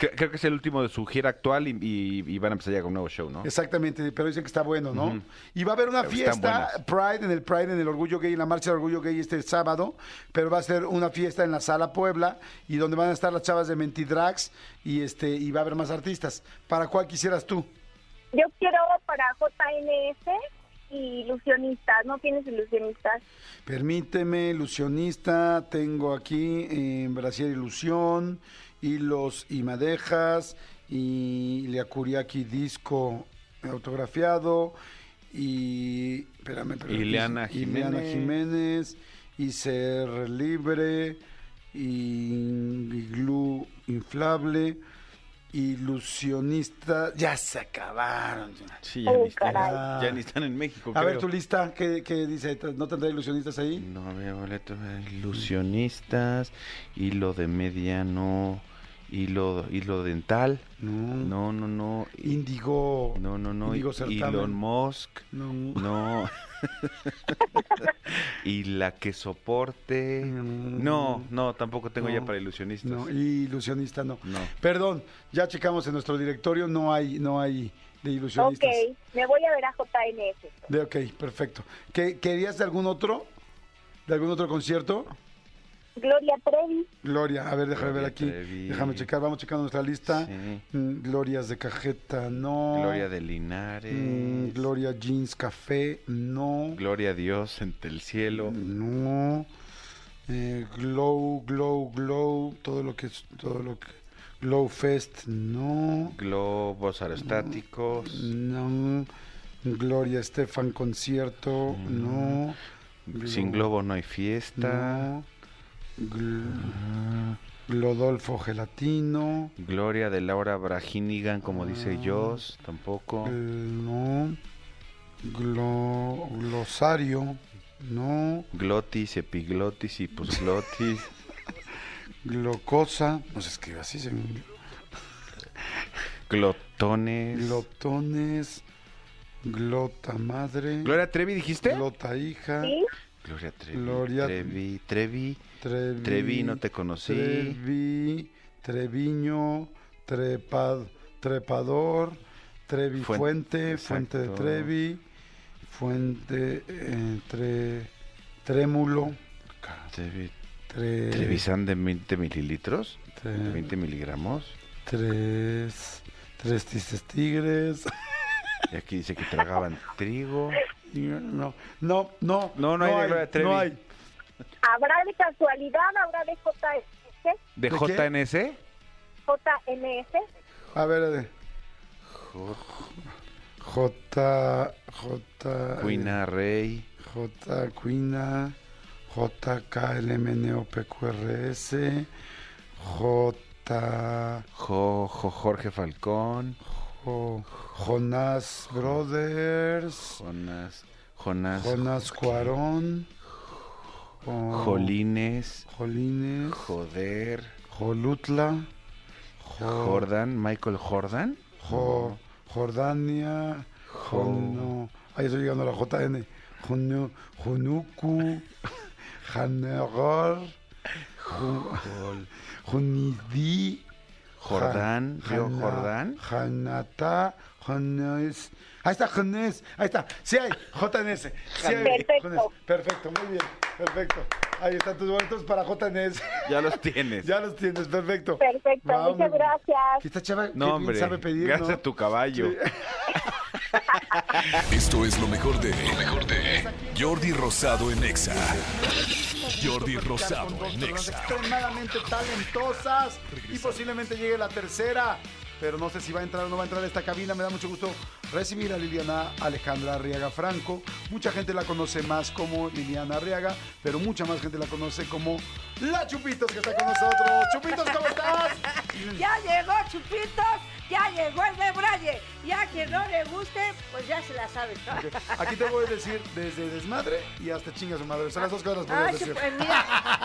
Cre- Creo que es el último de su gira actual y, y- y van a empezar ya con un nuevo show, ¿no? Exactamente, pero dicen que está bueno, ¿no? Y va a haber una Pero fiesta. Pride, en el Pride, en el Orgullo Gay, en la Marcha del Orgullo Gay este sábado, pero va a ser una fiesta en la Sala Puebla y donde van a estar las chavas de Mentidrags y este y va a haber más artistas. ¿Para cuál quisieras tú? Yo quiero para JNS y ilusionistas. ¿No tienes ilusionistas? Permíteme, ilusionista, tengo aquí en Brasil Ilusión, Hilos y Madejas, y Liakuriaki Disco autografiado, y... Espérame, espérame, Ileana Ileana Jiménez. Jiménez, y Ser Libre, y Glue Inflable, Ilusionista... Ya se acabaron. Sí, ya, Oh, ni están, caray. ya ni están en México. A ver, tu lista, ¿qué, qué dice? ¿No tendrá ilusionistas ahí? No veo boletos. Ilusionistas, hilo de mediano, hilo, hilo dental. No. No, no, no. Indigo. No, no, no. Indigo. Elon Musk. No. No. (laughs) y la que soporte. No, no, tampoco tengo No. ya para ilusionistas. No, ilusionista no. No. Perdón, ya checamos en nuestro directorio, no hay, no hay de ilusionistas. Ok, me voy a ver a JNS. De, ok, perfecto. ¿Qué, ¿Querías de algún otro? ¿De algún otro concierto? Gloria Trevi. Gloria, a ver, déjame Gloria ver aquí. Trevi. Déjame checar, vamos checando nuestra lista. Sí. Mm, Glorias de cajeta, no. Gloria de Linares. Mm, Gloria Jeans Café, no. Gloria a Dios entre el cielo. No. Eh, glow, glow, glow, todo lo que es, todo lo que. Glow Fest, no. Globos aerostáticos. No. Gloria Estefan Concierto, no. Sin globo no hay fiesta. No. Gl- Glodolfo Gelatino, Gloria de Laura Braginigan, como dice Ah. Joss, tampoco. gl- no. Glo- glosario, no. Glotis, epiglotis y pusglotis. (laughs) Glocosa, no se escribe así, se glotones. glotones, glota madre, Gloria Trevi, dijiste? glota hija, ¿Sí? Gloria Trevi. Gloria- Trevi, Trevi. Trevi, Trevi, no te conocí. Trevi, Treviño, trepad, trepador, Trevi Fuen- Fuente, Fuente de. Trevi, Fuente, eh, tre- Trémulo, Trevi. tre- Trevisan de 20 mililitros. tre- De 20 miligramos. tres, tres tistes tigres. Y aquí dice que tragaban trigo. (laughs) No, no, no, No, no hay de Gloria Trevi. no hay. ¿Habrá de casualidad? ¿Habrá de JNS? ¿De ¿De qué? JNS? JNS. A ver, a ver. J, J, Rey. J, Cuina, J, K, L, M, N, O, P, Q, R, S, J, Jo, Jo- Jorge Falcón. Jo- Jonas Brothers, Jonas. Jonas. Jonas Cuarón, Jo- Jolines. Jolines, Joder. Jolutla, Jo- Jordan. Michael Jordan. Jo- Jordania, Jono, ahí estoy llegando a la JN, Jono- Jonuku, (laughs) Janegar, Jo- Jonidi, Jordán. Jordán. Janata, Jones. Ahí está, Jones. Ahí está. Sí hay, JNS. Sí hay, Perfecto. Jones. Perfecto, muy bien. Perfecto. Ahí están tus boletos para JNS. Ya los tienes. ya los tienes, perfecto. Perfecto, Vamos. muchas gracias. Esta chava qué No, hombre. sabe pedir, gracias ¿no? a tu caballo. (laughs) Esto es lo mejor de. Lo mejor de. Jordi Rosado en Exa. Jordi Rosado en Exa. extremadamente talentosas y posiblemente llegue la tercera. Pero no sé si va a entrar o no va a entrar a esta cabina. Me da mucho gusto recibir a Liliana Alejandra Arriaga Franco. Mucha gente la conoce más como Liliana Arriaga, pero mucha más gente la conoce como La Chupitos, que está con nosotros. Chupitos, ¿cómo estás? (laughs) Ya llegó Chupitos, ya llegó el de Braille. Y a quien no le guste, pues ya se la sabe. Aquí te voy a decir desde desmadre y hasta chinga su madre. Son las dos cosas que Ay, puedes decir. pues mira,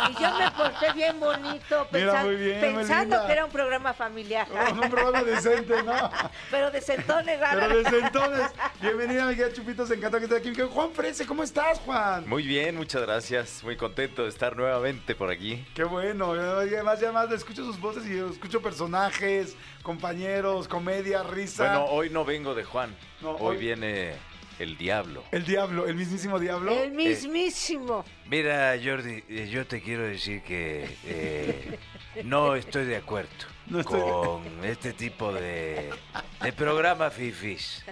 y yo me porté bien bonito, Mira, bien, pensando linda. que era un programa familiar. Un programa decente, ¿no? (laughs) Pero de sentones, rara. Pero entonces, bienvenida, mi querida Chupitos, encantado que estés aquí. Juan Frese, ¿cómo estás, Juan? Muy bien, muchas gracias. Muy contento de estar nuevamente por aquí. Qué bueno, y además, y además escucho sus voces y escucho personajes, compañeros, comedia, risa. Bueno, hoy no vengo de Juan. No, hoy, hoy- viene el diablo. El diablo, el mismísimo diablo. El mismísimo. Mira, Jordi, eh, yo te quiero decir que eh, (laughs) no estoy de acuerdo (laughs) No estoy- con este tipo de, de programa fifis.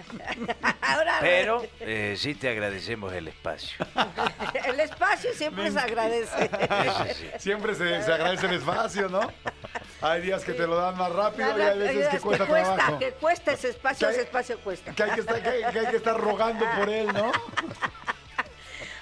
Pero eh, sí te agradecemos el espacio. (laughs) el espacio siempre se agradece. Eso sí. Siempre se, se agradece el espacio, ¿no? Hay días que te lo dan más rápido y hay veces que es cuesta cuesta, trabajo. que cuesta ese espacio, Que hay- ese espacio cuesta. Que hay que, estar, que hay- que hay que estar rogando por él, ¿no? (laughs)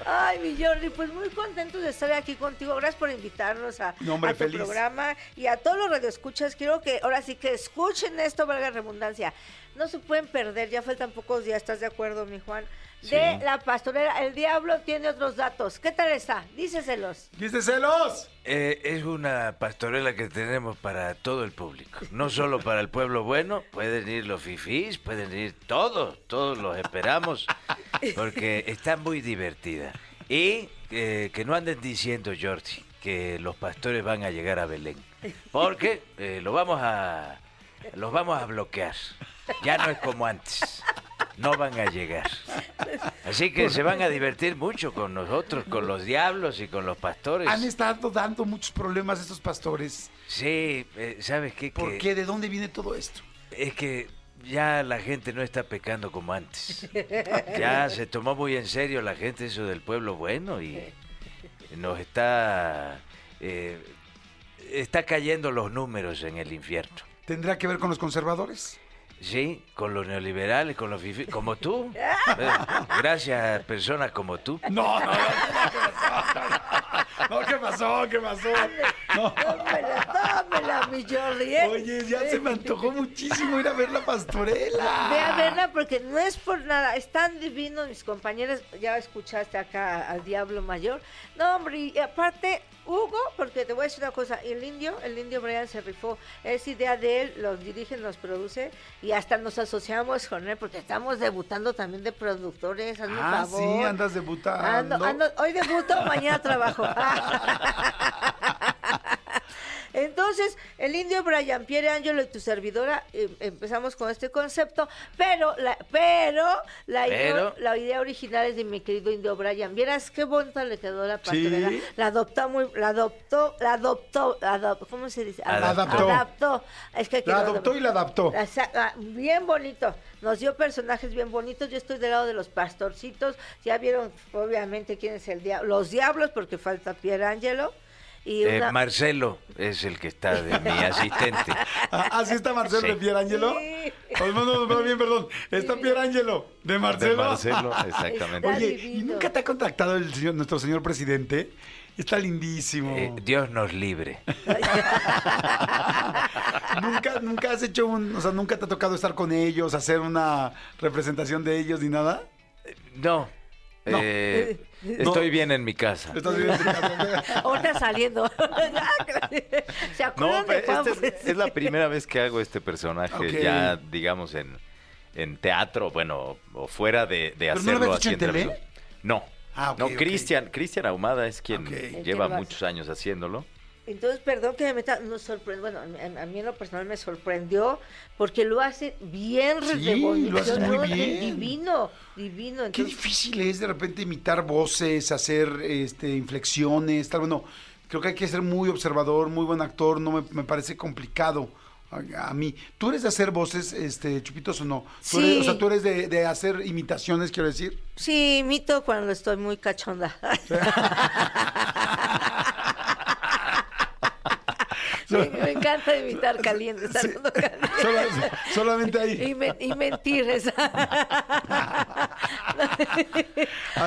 Ay, mi Jordi, pues muy contentos de estar aquí contigo. Gracias por invitarnos a, No, hombre, a tu feliz. programa y a todos los radioescuchas. Quiero que ahora sí que escuchen esto, valga la redundancia. No se pueden perder, ya faltan pocos días, ¿estás de acuerdo, mi Juan? De Sí. la pastorela. El diablo tiene otros datos. ¿Qué tal está? Díceselos. ¿Viste celos? Eh, es una pastorela que tenemos para todo el público. No solo para el pueblo bueno, pueden ir los fifís, pueden ir todos, todos los esperamos, porque está muy divertida. Y eh, que no anden diciendo, Jordi, que los pastores van a llegar a Belén, porque eh, lo vamos a, los vamos a bloquear. Ya no es como antes. No van a llegar. Así que se van a divertir mucho con nosotros, con los diablos y con los pastores. Han estado dando muchos problemas estos pastores. Sí, eh, ¿sabes qué? ¿Por Que qué? ¿De dónde viene todo esto? Es que ya la gente no está pecando como antes. Ya se tomó muy en serio la gente eso del pueblo bueno y nos está... eh, está cayendo los números en el infierno. ¿Tendrá que ver con los conservadores? Sí, con los neoliberales, con los fifi- como tú. (laughs) Gracias personas como tú. No, no, no, no, ¿qué pasó? ¿Qué pasó? No. Tómela, tómela, mi Jordi. ¿eh? Oye, ya se me antojó muchísimo ir a ver la pastorela. Ve a verla porque no es por nada, están divinos mis compañeros, ya escuchaste acá al Diablo Mayor. No, hombre, y aparte, Hugo, porque te voy a decir una cosa, el indio, el indio Brian se rifó, es idea de él, los dirige, nos produce y hasta nos asociamos con él porque estamos debutando también de productores, hazme Ah, favor. sí, andas debutando. Ando- ando- hoy debuto, mañana trabajo. (laughs) Entonces, el indio Brian Pierre Angelo y tu servidora eh, empezamos con este concepto, pero la, pero la, Idea, Pero. la idea original es de mi querido indio Brian. Vieras qué bonita le quedó la pastorela. Sí. La adoptó muy, la adoptó, la adoptó, la adop- ¿cómo se dice? Adaptó. Adaptó. Es que La adoptó y la adaptó. Ah, Bien bonito. Nos dio personajes bien bonitos. Yo estoy del lado de los pastorcitos. Ya vieron, obviamente, quién es el diablo. Los diablos, porque falta Pierangelo. Y Eh. Marcelo es el que está de mi (laughs) asistente. Ah, Así está Marcelo Sí. de Pierangelo. Sí. Oh, no, no, no, bien, perdón. Está Pierangelo de Marcelo. De Marcelo, (laughs) exactamente. Está Oye, ¿y nunca te ha contactado el señor, nuestro señor presidente? Está lindísimo. Eh, Dios nos libre. (laughs) ¿Nunca, nunca has hecho un, o sea, nunca te ha tocado estar con ellos, hacer una representación de ellos ni nada? No. No. eh, estoy bien en mi casa. Estás bien en tu casa. (laughs) Ahora saliendo. (laughs) ¿Se acuerdan No, pero esta es, la primera vez que hago este personaje, ya digamos en, en teatro, bueno, o fuera de, de ¿Pero no hacerlo habías hecho así en tele? No. Ah, no. Cristian, Cristian Ahumada es quien lleva muchos años haciéndolo. Entonces, perdón que me meta, nos sorprendió, bueno, a, a mí en lo personal me sorprendió porque lo hace bien Sí, lo. Divino, divino. Qué Entonces, difícil es de repente imitar voces, hacer este, inflexiones, tal. Bueno, creo que hay que ser muy observador, muy buen actor. No me, me parece complicado a, a mí. ¿Tú eres de hacer voces, este, Chupitos, o no? ¿Tú Sí. eres- o sea, tú eres de, de hacer imitaciones, quiero decir. sí, imito cuando estoy muy cachonda. (laughs) Sí, me encanta imitar caliente. estando caliente. Sola- solamente ahí. Y, men- y mentir. (laughs)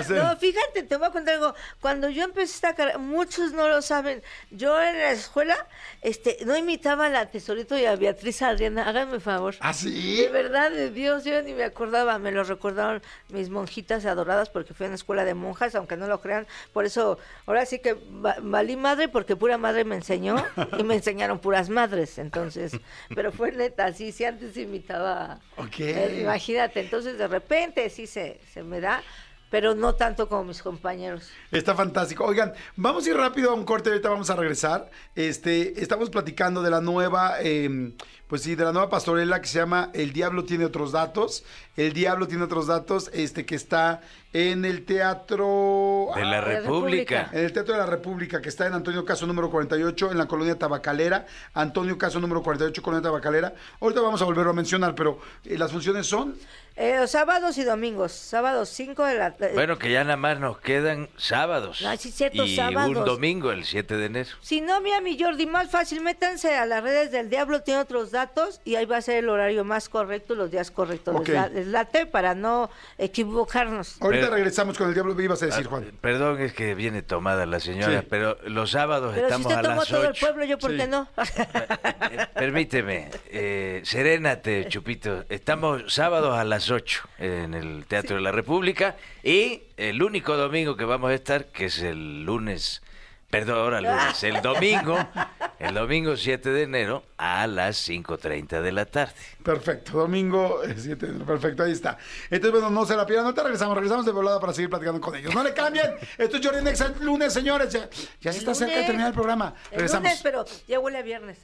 No, fíjate, te voy a contar algo. Cuando yo empecé esta carrera, muchos no lo saben. Yo en la escuela este, no imitaba a la Tesorito y a Beatriz Adriana. Háganme favor. ¿Ah, sí? De verdad, de Dios, yo ni me acordaba. Me lo recordaron mis monjitas adoradas porque fui a una escuela de monjas, aunque no lo crean. Por eso, ahora sí que va- valí madre porque pura madre me enseñó y me enseñaron puras madres. Entonces, (laughs) pero fue neta, sí, sí, antes imitaba. Ok. Eh, imagínate, entonces de repente sí se, se me da, pero no tanto como mis compañeros. Está fantástico. Oigan, vamos a ir rápido a un corte, ahorita vamos a regresar. Este, estamos platicando de la nueva, eh, pues sí, de la nueva pastorela que se llama El Diablo tiene otros datos. El Diablo tiene otros datos, este, que está en el Teatro De la Ah, República. En el Teatro de la República, que está en Antonio Caso número 48, en la colonia Tabacalera. Antonio Caso número 48, colonia Tabacalera. Ahorita vamos a volverlo a mencionar, pero eh, las funciones son. Eh, los sábados y domingos, sábados 5 de la tarde. Bueno, que ya nada más nos quedan sábados. No, sí, cierto, y sábados. un domingo, el 7 de enero. Si no, mira mi Jordi, más fácil, métanse a las redes del Diablo, tiene otros datos y ahí va a ser el horario más correcto, los días correctos. Ok. Les, late para no equivocarnos. Ahorita Pero- regresamos con el Diablo, ¿qué ibas a decir, Ah, Juan? Perdón, es que viene tomada la señora, Sí. pero los sábados Pero si estamos usted a tomó las todo el 8. pueblo, ¿yo por Sí. qué no? (laughs) Permíteme, eh, serénate, Chupito. Estamos sábados a las 8 en el Teatro de la República y el único domingo que vamos a estar, que es el lunes, perdón, ahora lunes, el domingo, (laughs) el domingo 7 de enero a las 5.30 de la tarde. Perfecto, domingo eh, 7 de enero, perfecto, ahí está. Entonces, bueno, no se la pierdan, ahorita regresamos, regresamos de volada para seguir platicando con ellos. No le cambien, esto es Jordi Nex el lunes, señores, ya, ya se está cerca de terminar el programa. El Regresamos. lunes, pero ya huele a viernes.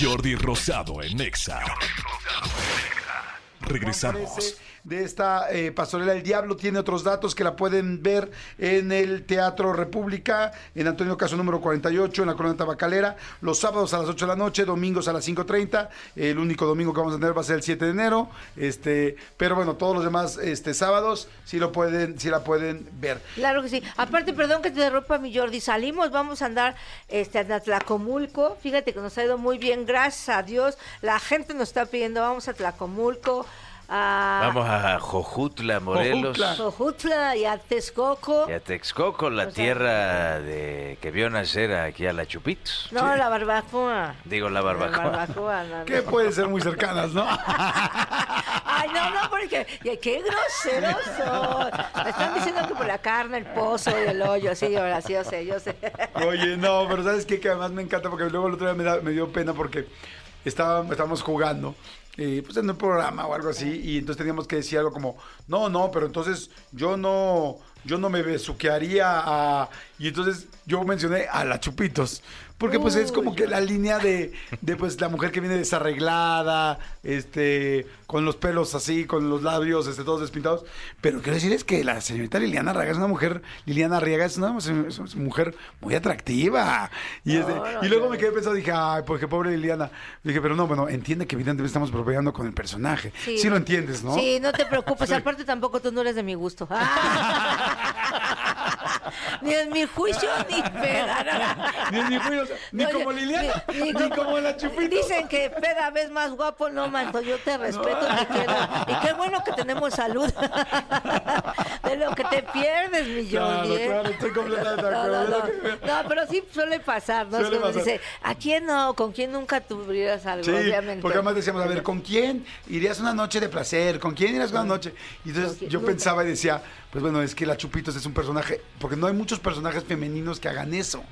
Jordi Rosado en Exa. Parece Regresamos. De esta eh, pastorela El Diablo tiene otros datos que la pueden ver en el Teatro República, en Antonio Caso número 48, en la colonia Tabacalera, los sábados a las 8 de la noche, domingos a las 5.30, el único domingo que vamos a tener va a ser el 7 de enero, este, pero bueno, todos los demás este, sábados sí lo pueden, la pueden ver. Claro que sí. Aparte, perdón que te derropa mi Jordi. Salimos, vamos a andar este, a Tlacomulco. Fíjate que nos ha ido muy bien, gracias a Dios. La gente nos está pidiendo, vamos a Tlacomulco. A Vamos a Jojutla, Morelos. Jojutla. Jojutla y a Texcoco. Y a Texcoco, la O sea- tierra de que vio nacer aquí a la Chupitos. No, la barbacoa. Digo, la La barbacoa. barbacoa, no, no. Que pueden ser muy cercanas, ¿no? (laughs) Ay, no, no, porque y qué groseros son. Me están diciendo que por la carne, el pozo y el hoyo. Sí, ahora sí, yo sé, yo sé. (laughs) Oye, no, pero ¿sabes qué? Que además me encanta porque luego el otro día me, da- me dio pena porque estaba, estábamos jugando, eh, pues en un programa o algo así, y entonces teníamos que decir algo como, no, no, pero entonces yo no, yo no me besuquearía a... Y entonces yo mencioné a la Chupitos. Porque pues es como que la línea de, de pues la mujer que viene desarreglada, este, con los pelos así, con los labios, este, todos despintados. Pero quiero decir es que la señorita Liliana Arriaga es una mujer, Liliana Arriaga es una, es una mujer muy atractiva. Y, este- No, no, y luego no. me quedé pensando, dije, ay, pues qué pobre Liliana. Dije, pero no, bueno, entiende que evidentemente estamos bromeando con el personaje. Sí, lo entiendes, ¿no? Sí, no te preocupes. (laughs) Aparte, tampoco tú no eres de mi gusto. (laughs) (laughs) (laughs) ni en mi juicio, ni peda. no, no. Ni en mi juicio, ni como Liliana, ni, como la Chupito. Dicen que peda ves más guapo. No, manto, yo te respeto, te quiero. Y qué bueno que tenemos salud. (laughs) de lo que te pierdes, mi Claro. ¿eh? claro, estoy completamente de No, acuerdo. no, no. No, pero sí suele pasar, ¿no? Suele pasar. dice, ¿a quién no? ¿Con quién nunca tuvieras algo? Sí, Obviamente. porque además decíamos, a ver, ¿con quién irías una noche de placer? ¿Con quién irías una noche? Y entonces yo pensaba y decía, pues bueno, es que la Chupitos es un personaje, porque no hay muchos personajes femeninos que hagan eso.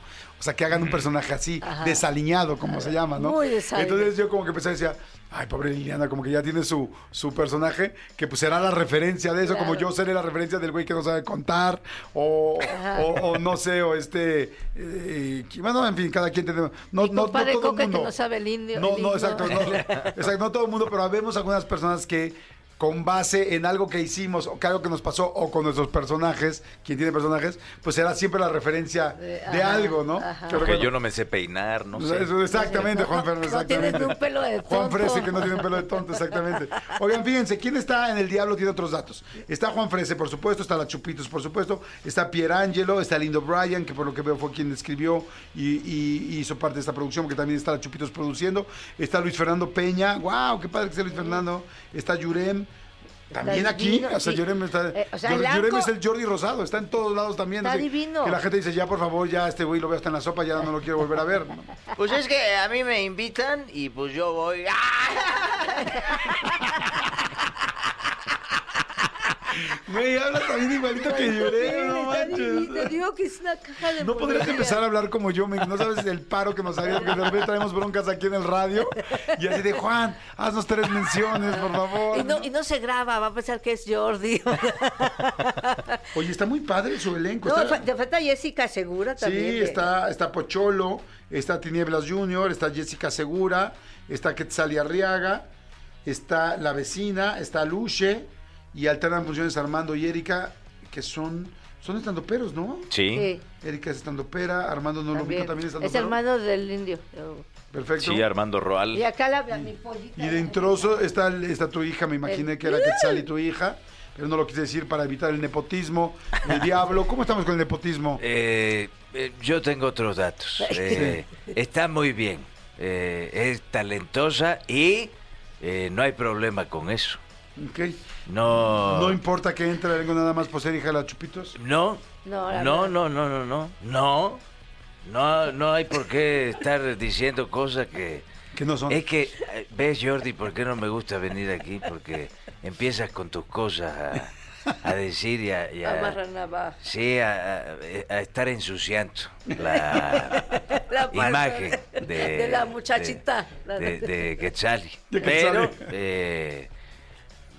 O sea, que hagan un personaje así, Ajá. desaliñado, como se llama, ¿no? Muy desaliñado. Entonces yo como que pensaba y decía, ay, pobre Liliana, como que ya tiene su, su personaje, que pues será la referencia de eso, como yo seré la referencia del güey que no sabe contar, o, o, o no sé, o este, eh, bueno, en fin, cada quien tenemos, no, Mi no, no todo el que mundo. no sabe el indio. No, el no, exacto, no, (laughs) exacto, no todo el mundo, pero vemos algunas personas que con base en algo que hicimos o que algo que nos pasó o con nuestros personajes, quien tiene personajes, pues será siempre la referencia de, ajá, algo, ¿no? Porque bueno, yo no me sé peinar, no sé. eso, exactamente, Juan No exactamente. tienes ni un pelo de Juan tonto. Frese, que no tiene un pelo de tonto, exactamente. Oigan, fíjense, ¿quién está en El Diablo? Tiene otros datos. Está Juan Frese, por supuesto, está la Chupitos, por supuesto, está Pierangelo, está Lindo Bryan, que por lo que veo fue quien escribió y, y- y hizo parte de esta producción, porque también está la Chupitos produciendo. Está Luis Fernando Peña, wow, qué padre que sea Luis Fernando. Está Yurem. También Está aquí, divino, o sea, sí. Está. Eh, o sea, es el Jordi Rosado, está en todos lados también. Está así divino. Que la gente dice, ya por favor, ya este güey lo veo hasta en la sopa, ya no lo quiero volver a ver. Pues es que a mí me invitan y pues yo voy. (laughs) Güey, habla también igualito que Yurem, no manches. Te digo que es una caja de No podrías empezar a hablar como yo, no sabes el paro que nos haría, porque de repente traemos broncas aquí en el radio y así de Juan, haznos tres menciones, por favor. Y no, y no se graba, va a pensar que es Jordi. (laughs) Oye, está muy padre su elenco. No, está- te falta Jessica Segura también. sí, está, está Pocholo, está Tinieblas Junior, está Jessica Segura, está Quetzali Arriaga, está La Vecina, está Luche y alternan funciones Armando y Erika, que son, son estandoperos, ¿no? Sí. Sí, Erika es estandopera, Armando no lo ubico, también es estandopero. hermano del indio. Perfecto. Sí, Armando Roal. Y acá la, mi pollita. Y de introso está, está tu hija, me imaginé que era Quetzal y tu hija, pero no lo quise decir para evitar el nepotismo, el diablo. ¿Cómo estamos con el nepotismo? (laughs) Eh, eh, yo tengo otros datos. (laughs) Eh, está muy bien. Eh, es talentosa y eh, no hay problema con eso. Ok. No. No importa que entre algo nada más por ser hija de la Chupitos. No. No, la No, no, no, no, no. No. No, no hay por qué estar diciendo cosas que... Que no son. Es que, ¿ves, Jordi, por qué no me gusta venir aquí? Porque empiezas con tus cosas a, a decir y a... y a- sí, a, estar ensuciando la, (laughs) imagen de, de la muchachita. De, de- de Quetzali. De Pero eh,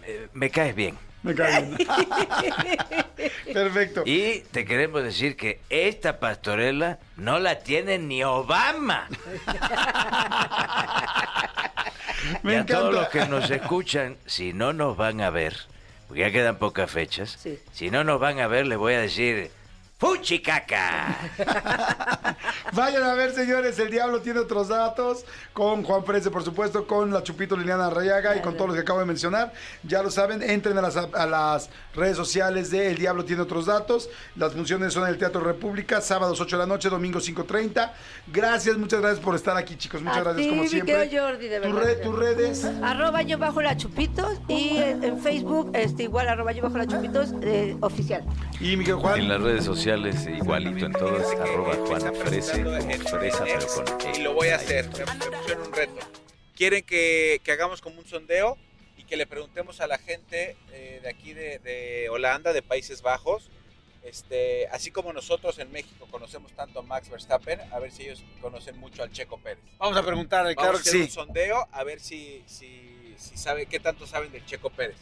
eh, me caes bien. Me cae bien. (laughs) Perfecto. Y te queremos decir que esta pastorela no la tiene ni Obama. (laughs) (laughs) Me y a todos los que nos escuchan, si no nos van a ver, porque ya quedan pocas fechas, Sí. si no nos van a ver, les voy a decir, ¡Fuchicaca! (laughs) Vayan a ver, señores, el diablo tiene otros datos. Con Juan Frese, por supuesto, con la Chupito Liliana Rayaga y con todos los que acabo de mencionar. Ya lo saben, entren a las, a las redes sociales de El Diablo tiene otros datos. Las funciones son en el Teatro República, sábados 8 de la noche, domingo 5.30. Gracias, muchas gracias por estar aquí, chicos. Muchas A gracias, ti, como siempre. Jordi, de Tu red- tus redes. Arroba yo bajo la chupitos y en, en Facebook este, igual arroba yo bajo la chupitos eh, oficial. Y Miguel Juan. En las redes sociales, igualito en todas, arroba Juan Frese, con fresa, pero con E. Y lo voy a hacer. Me, pusieron un reto. Quieren que, que hagamos como un sondeo y que le preguntemos a la gente eh, de aquí de, de Holanda, de Países Bajos, este, así como nosotros en México conocemos tanto a Max Verstappen, a ver si ellos conocen mucho al Checo Pérez. Vamos a preguntarle, Vamos claro a que hacer sí. un sondeo a ver si, si, si sabe qué tanto saben del Checo Pérez.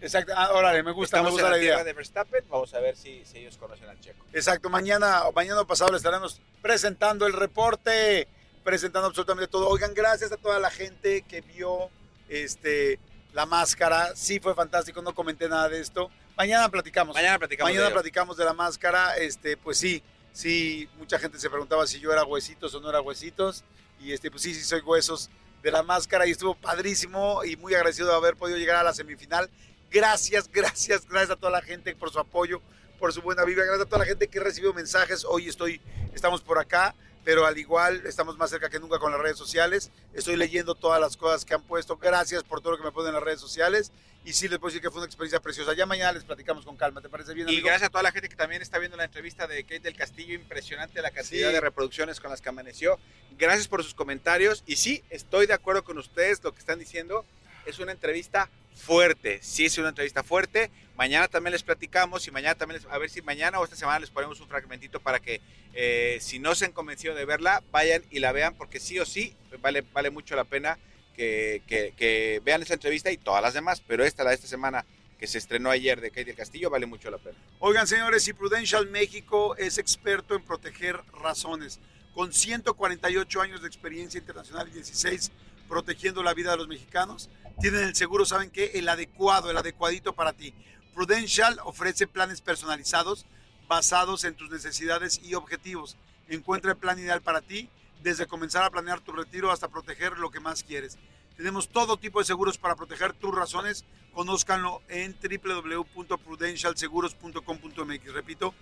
Exacto. Ah, órale, me gusta, Estamos me gusta en la la idea. de Verstappen, vamos a ver si, si ellos conocen al Checo. Exacto, mañana o mañana pasado le estaremos presentando el reporte, presentando absolutamente todo. Oigan, gracias a toda la gente que vio este la máscara. Sí fue fantástico, no comenté nada de esto. Mañana platicamos. Mañana platicamos Mañana de platicamos de la máscara. Este, pues sí, sí, mucha gente se preguntaba si yo era huesitos o no era huesitos. Y este, pues sí, sí soy huesos de la máscara y estuvo padrísimo y muy agradecido de haber podido llegar a la semifinal. Gracias, gracias, gracias a toda la gente por su apoyo, por su buena vibra. Gracias a toda la gente que recibió mensajes. Hoy estoy, estamos por acá, pero al igual estamos más cerca que nunca con las redes sociales. Estoy leyendo todas las cosas que han puesto. Gracias por todo lo que me ponen en las redes sociales. Y sí les puedo decir que fue una experiencia preciosa. Ya mañana les platicamos con calma. ¿Te parece bien, Y gracias a toda la gente que también está viendo la entrevista de Kate del Castillo, impresionante la cantidad Sí. de reproducciones con las que amaneció. Gracias por sus comentarios y sí, estoy de acuerdo con ustedes, lo que están diciendo es una entrevista fuerte, sí es una entrevista fuerte. Mañana también les platicamos y mañana también, les- a ver si mañana o esta semana les ponemos un fragmentito para que eh, si no se han convencido de verla, vayan y la vean porque sí o sí vale, vale mucho la pena que, que- vean esa entrevista y todas las demás, pero esta, la de esta semana que se estrenó ayer de Kate del Castillo, vale mucho la pena. Oigan, señores, y Prudential México es experto en proteger razones. Con 148 años de experiencia internacional y 16 protegiendo la vida de los mexicanos, tienen el seguro, ¿saben qué? El adecuado, el adecuadito para ti. Prudential ofrece planes personalizados basados en tus necesidades y objetivos. Encuentra el plan ideal para ti, desde comenzar a planear tu retiro hasta proteger lo que más quieres. Tenemos todo tipo de seguros para proteger tus razones. Conózcanlo en www.prudentialseguros.com.mx. Repito,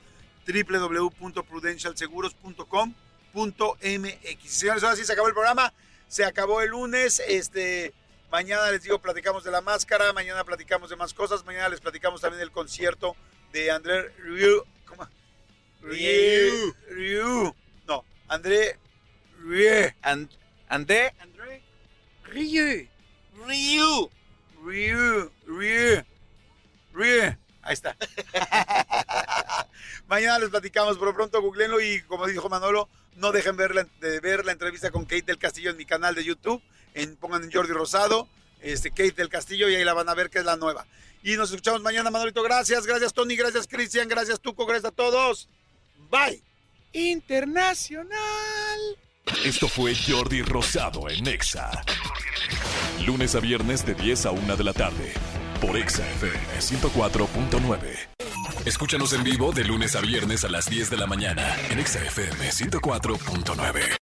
www.prudentialseguros.com.mx. Señores, ahora sí se acabó el programa. Se acabó el lunes. Este, mañana les digo, platicamos de la máscara. Mañana platicamos de más cosas. Mañana les platicamos también del concierto de André Rieu. ¿Cómo? Rieu. Rieu. No, André Rieu. André. André Rieu. Rieu. Rieu. Rieu. Rieu. Ahí está. (laughs) Mañana les platicamos, por lo pronto googleenlo y como dijo Manolo, no dejen ver la, de ver la entrevista con Kate del Castillo en mi canal de YouTube. En, pongan en Jordi Rosado, este, Kate del Castillo y ahí la van a ver que es la nueva. Y nos escuchamos mañana, Manolito. Gracias, gracias Tony, gracias Cristian, gracias Tuco, gracias a todos. Bye. Internacional. Esto fue Jordi Rosado en Exa. Lunes a viernes de 10 a 1 de la tarde. Por Exa FM 104.9. Escúchanos en vivo de lunes a viernes a las 10 de la mañana en Exa FM 104.9.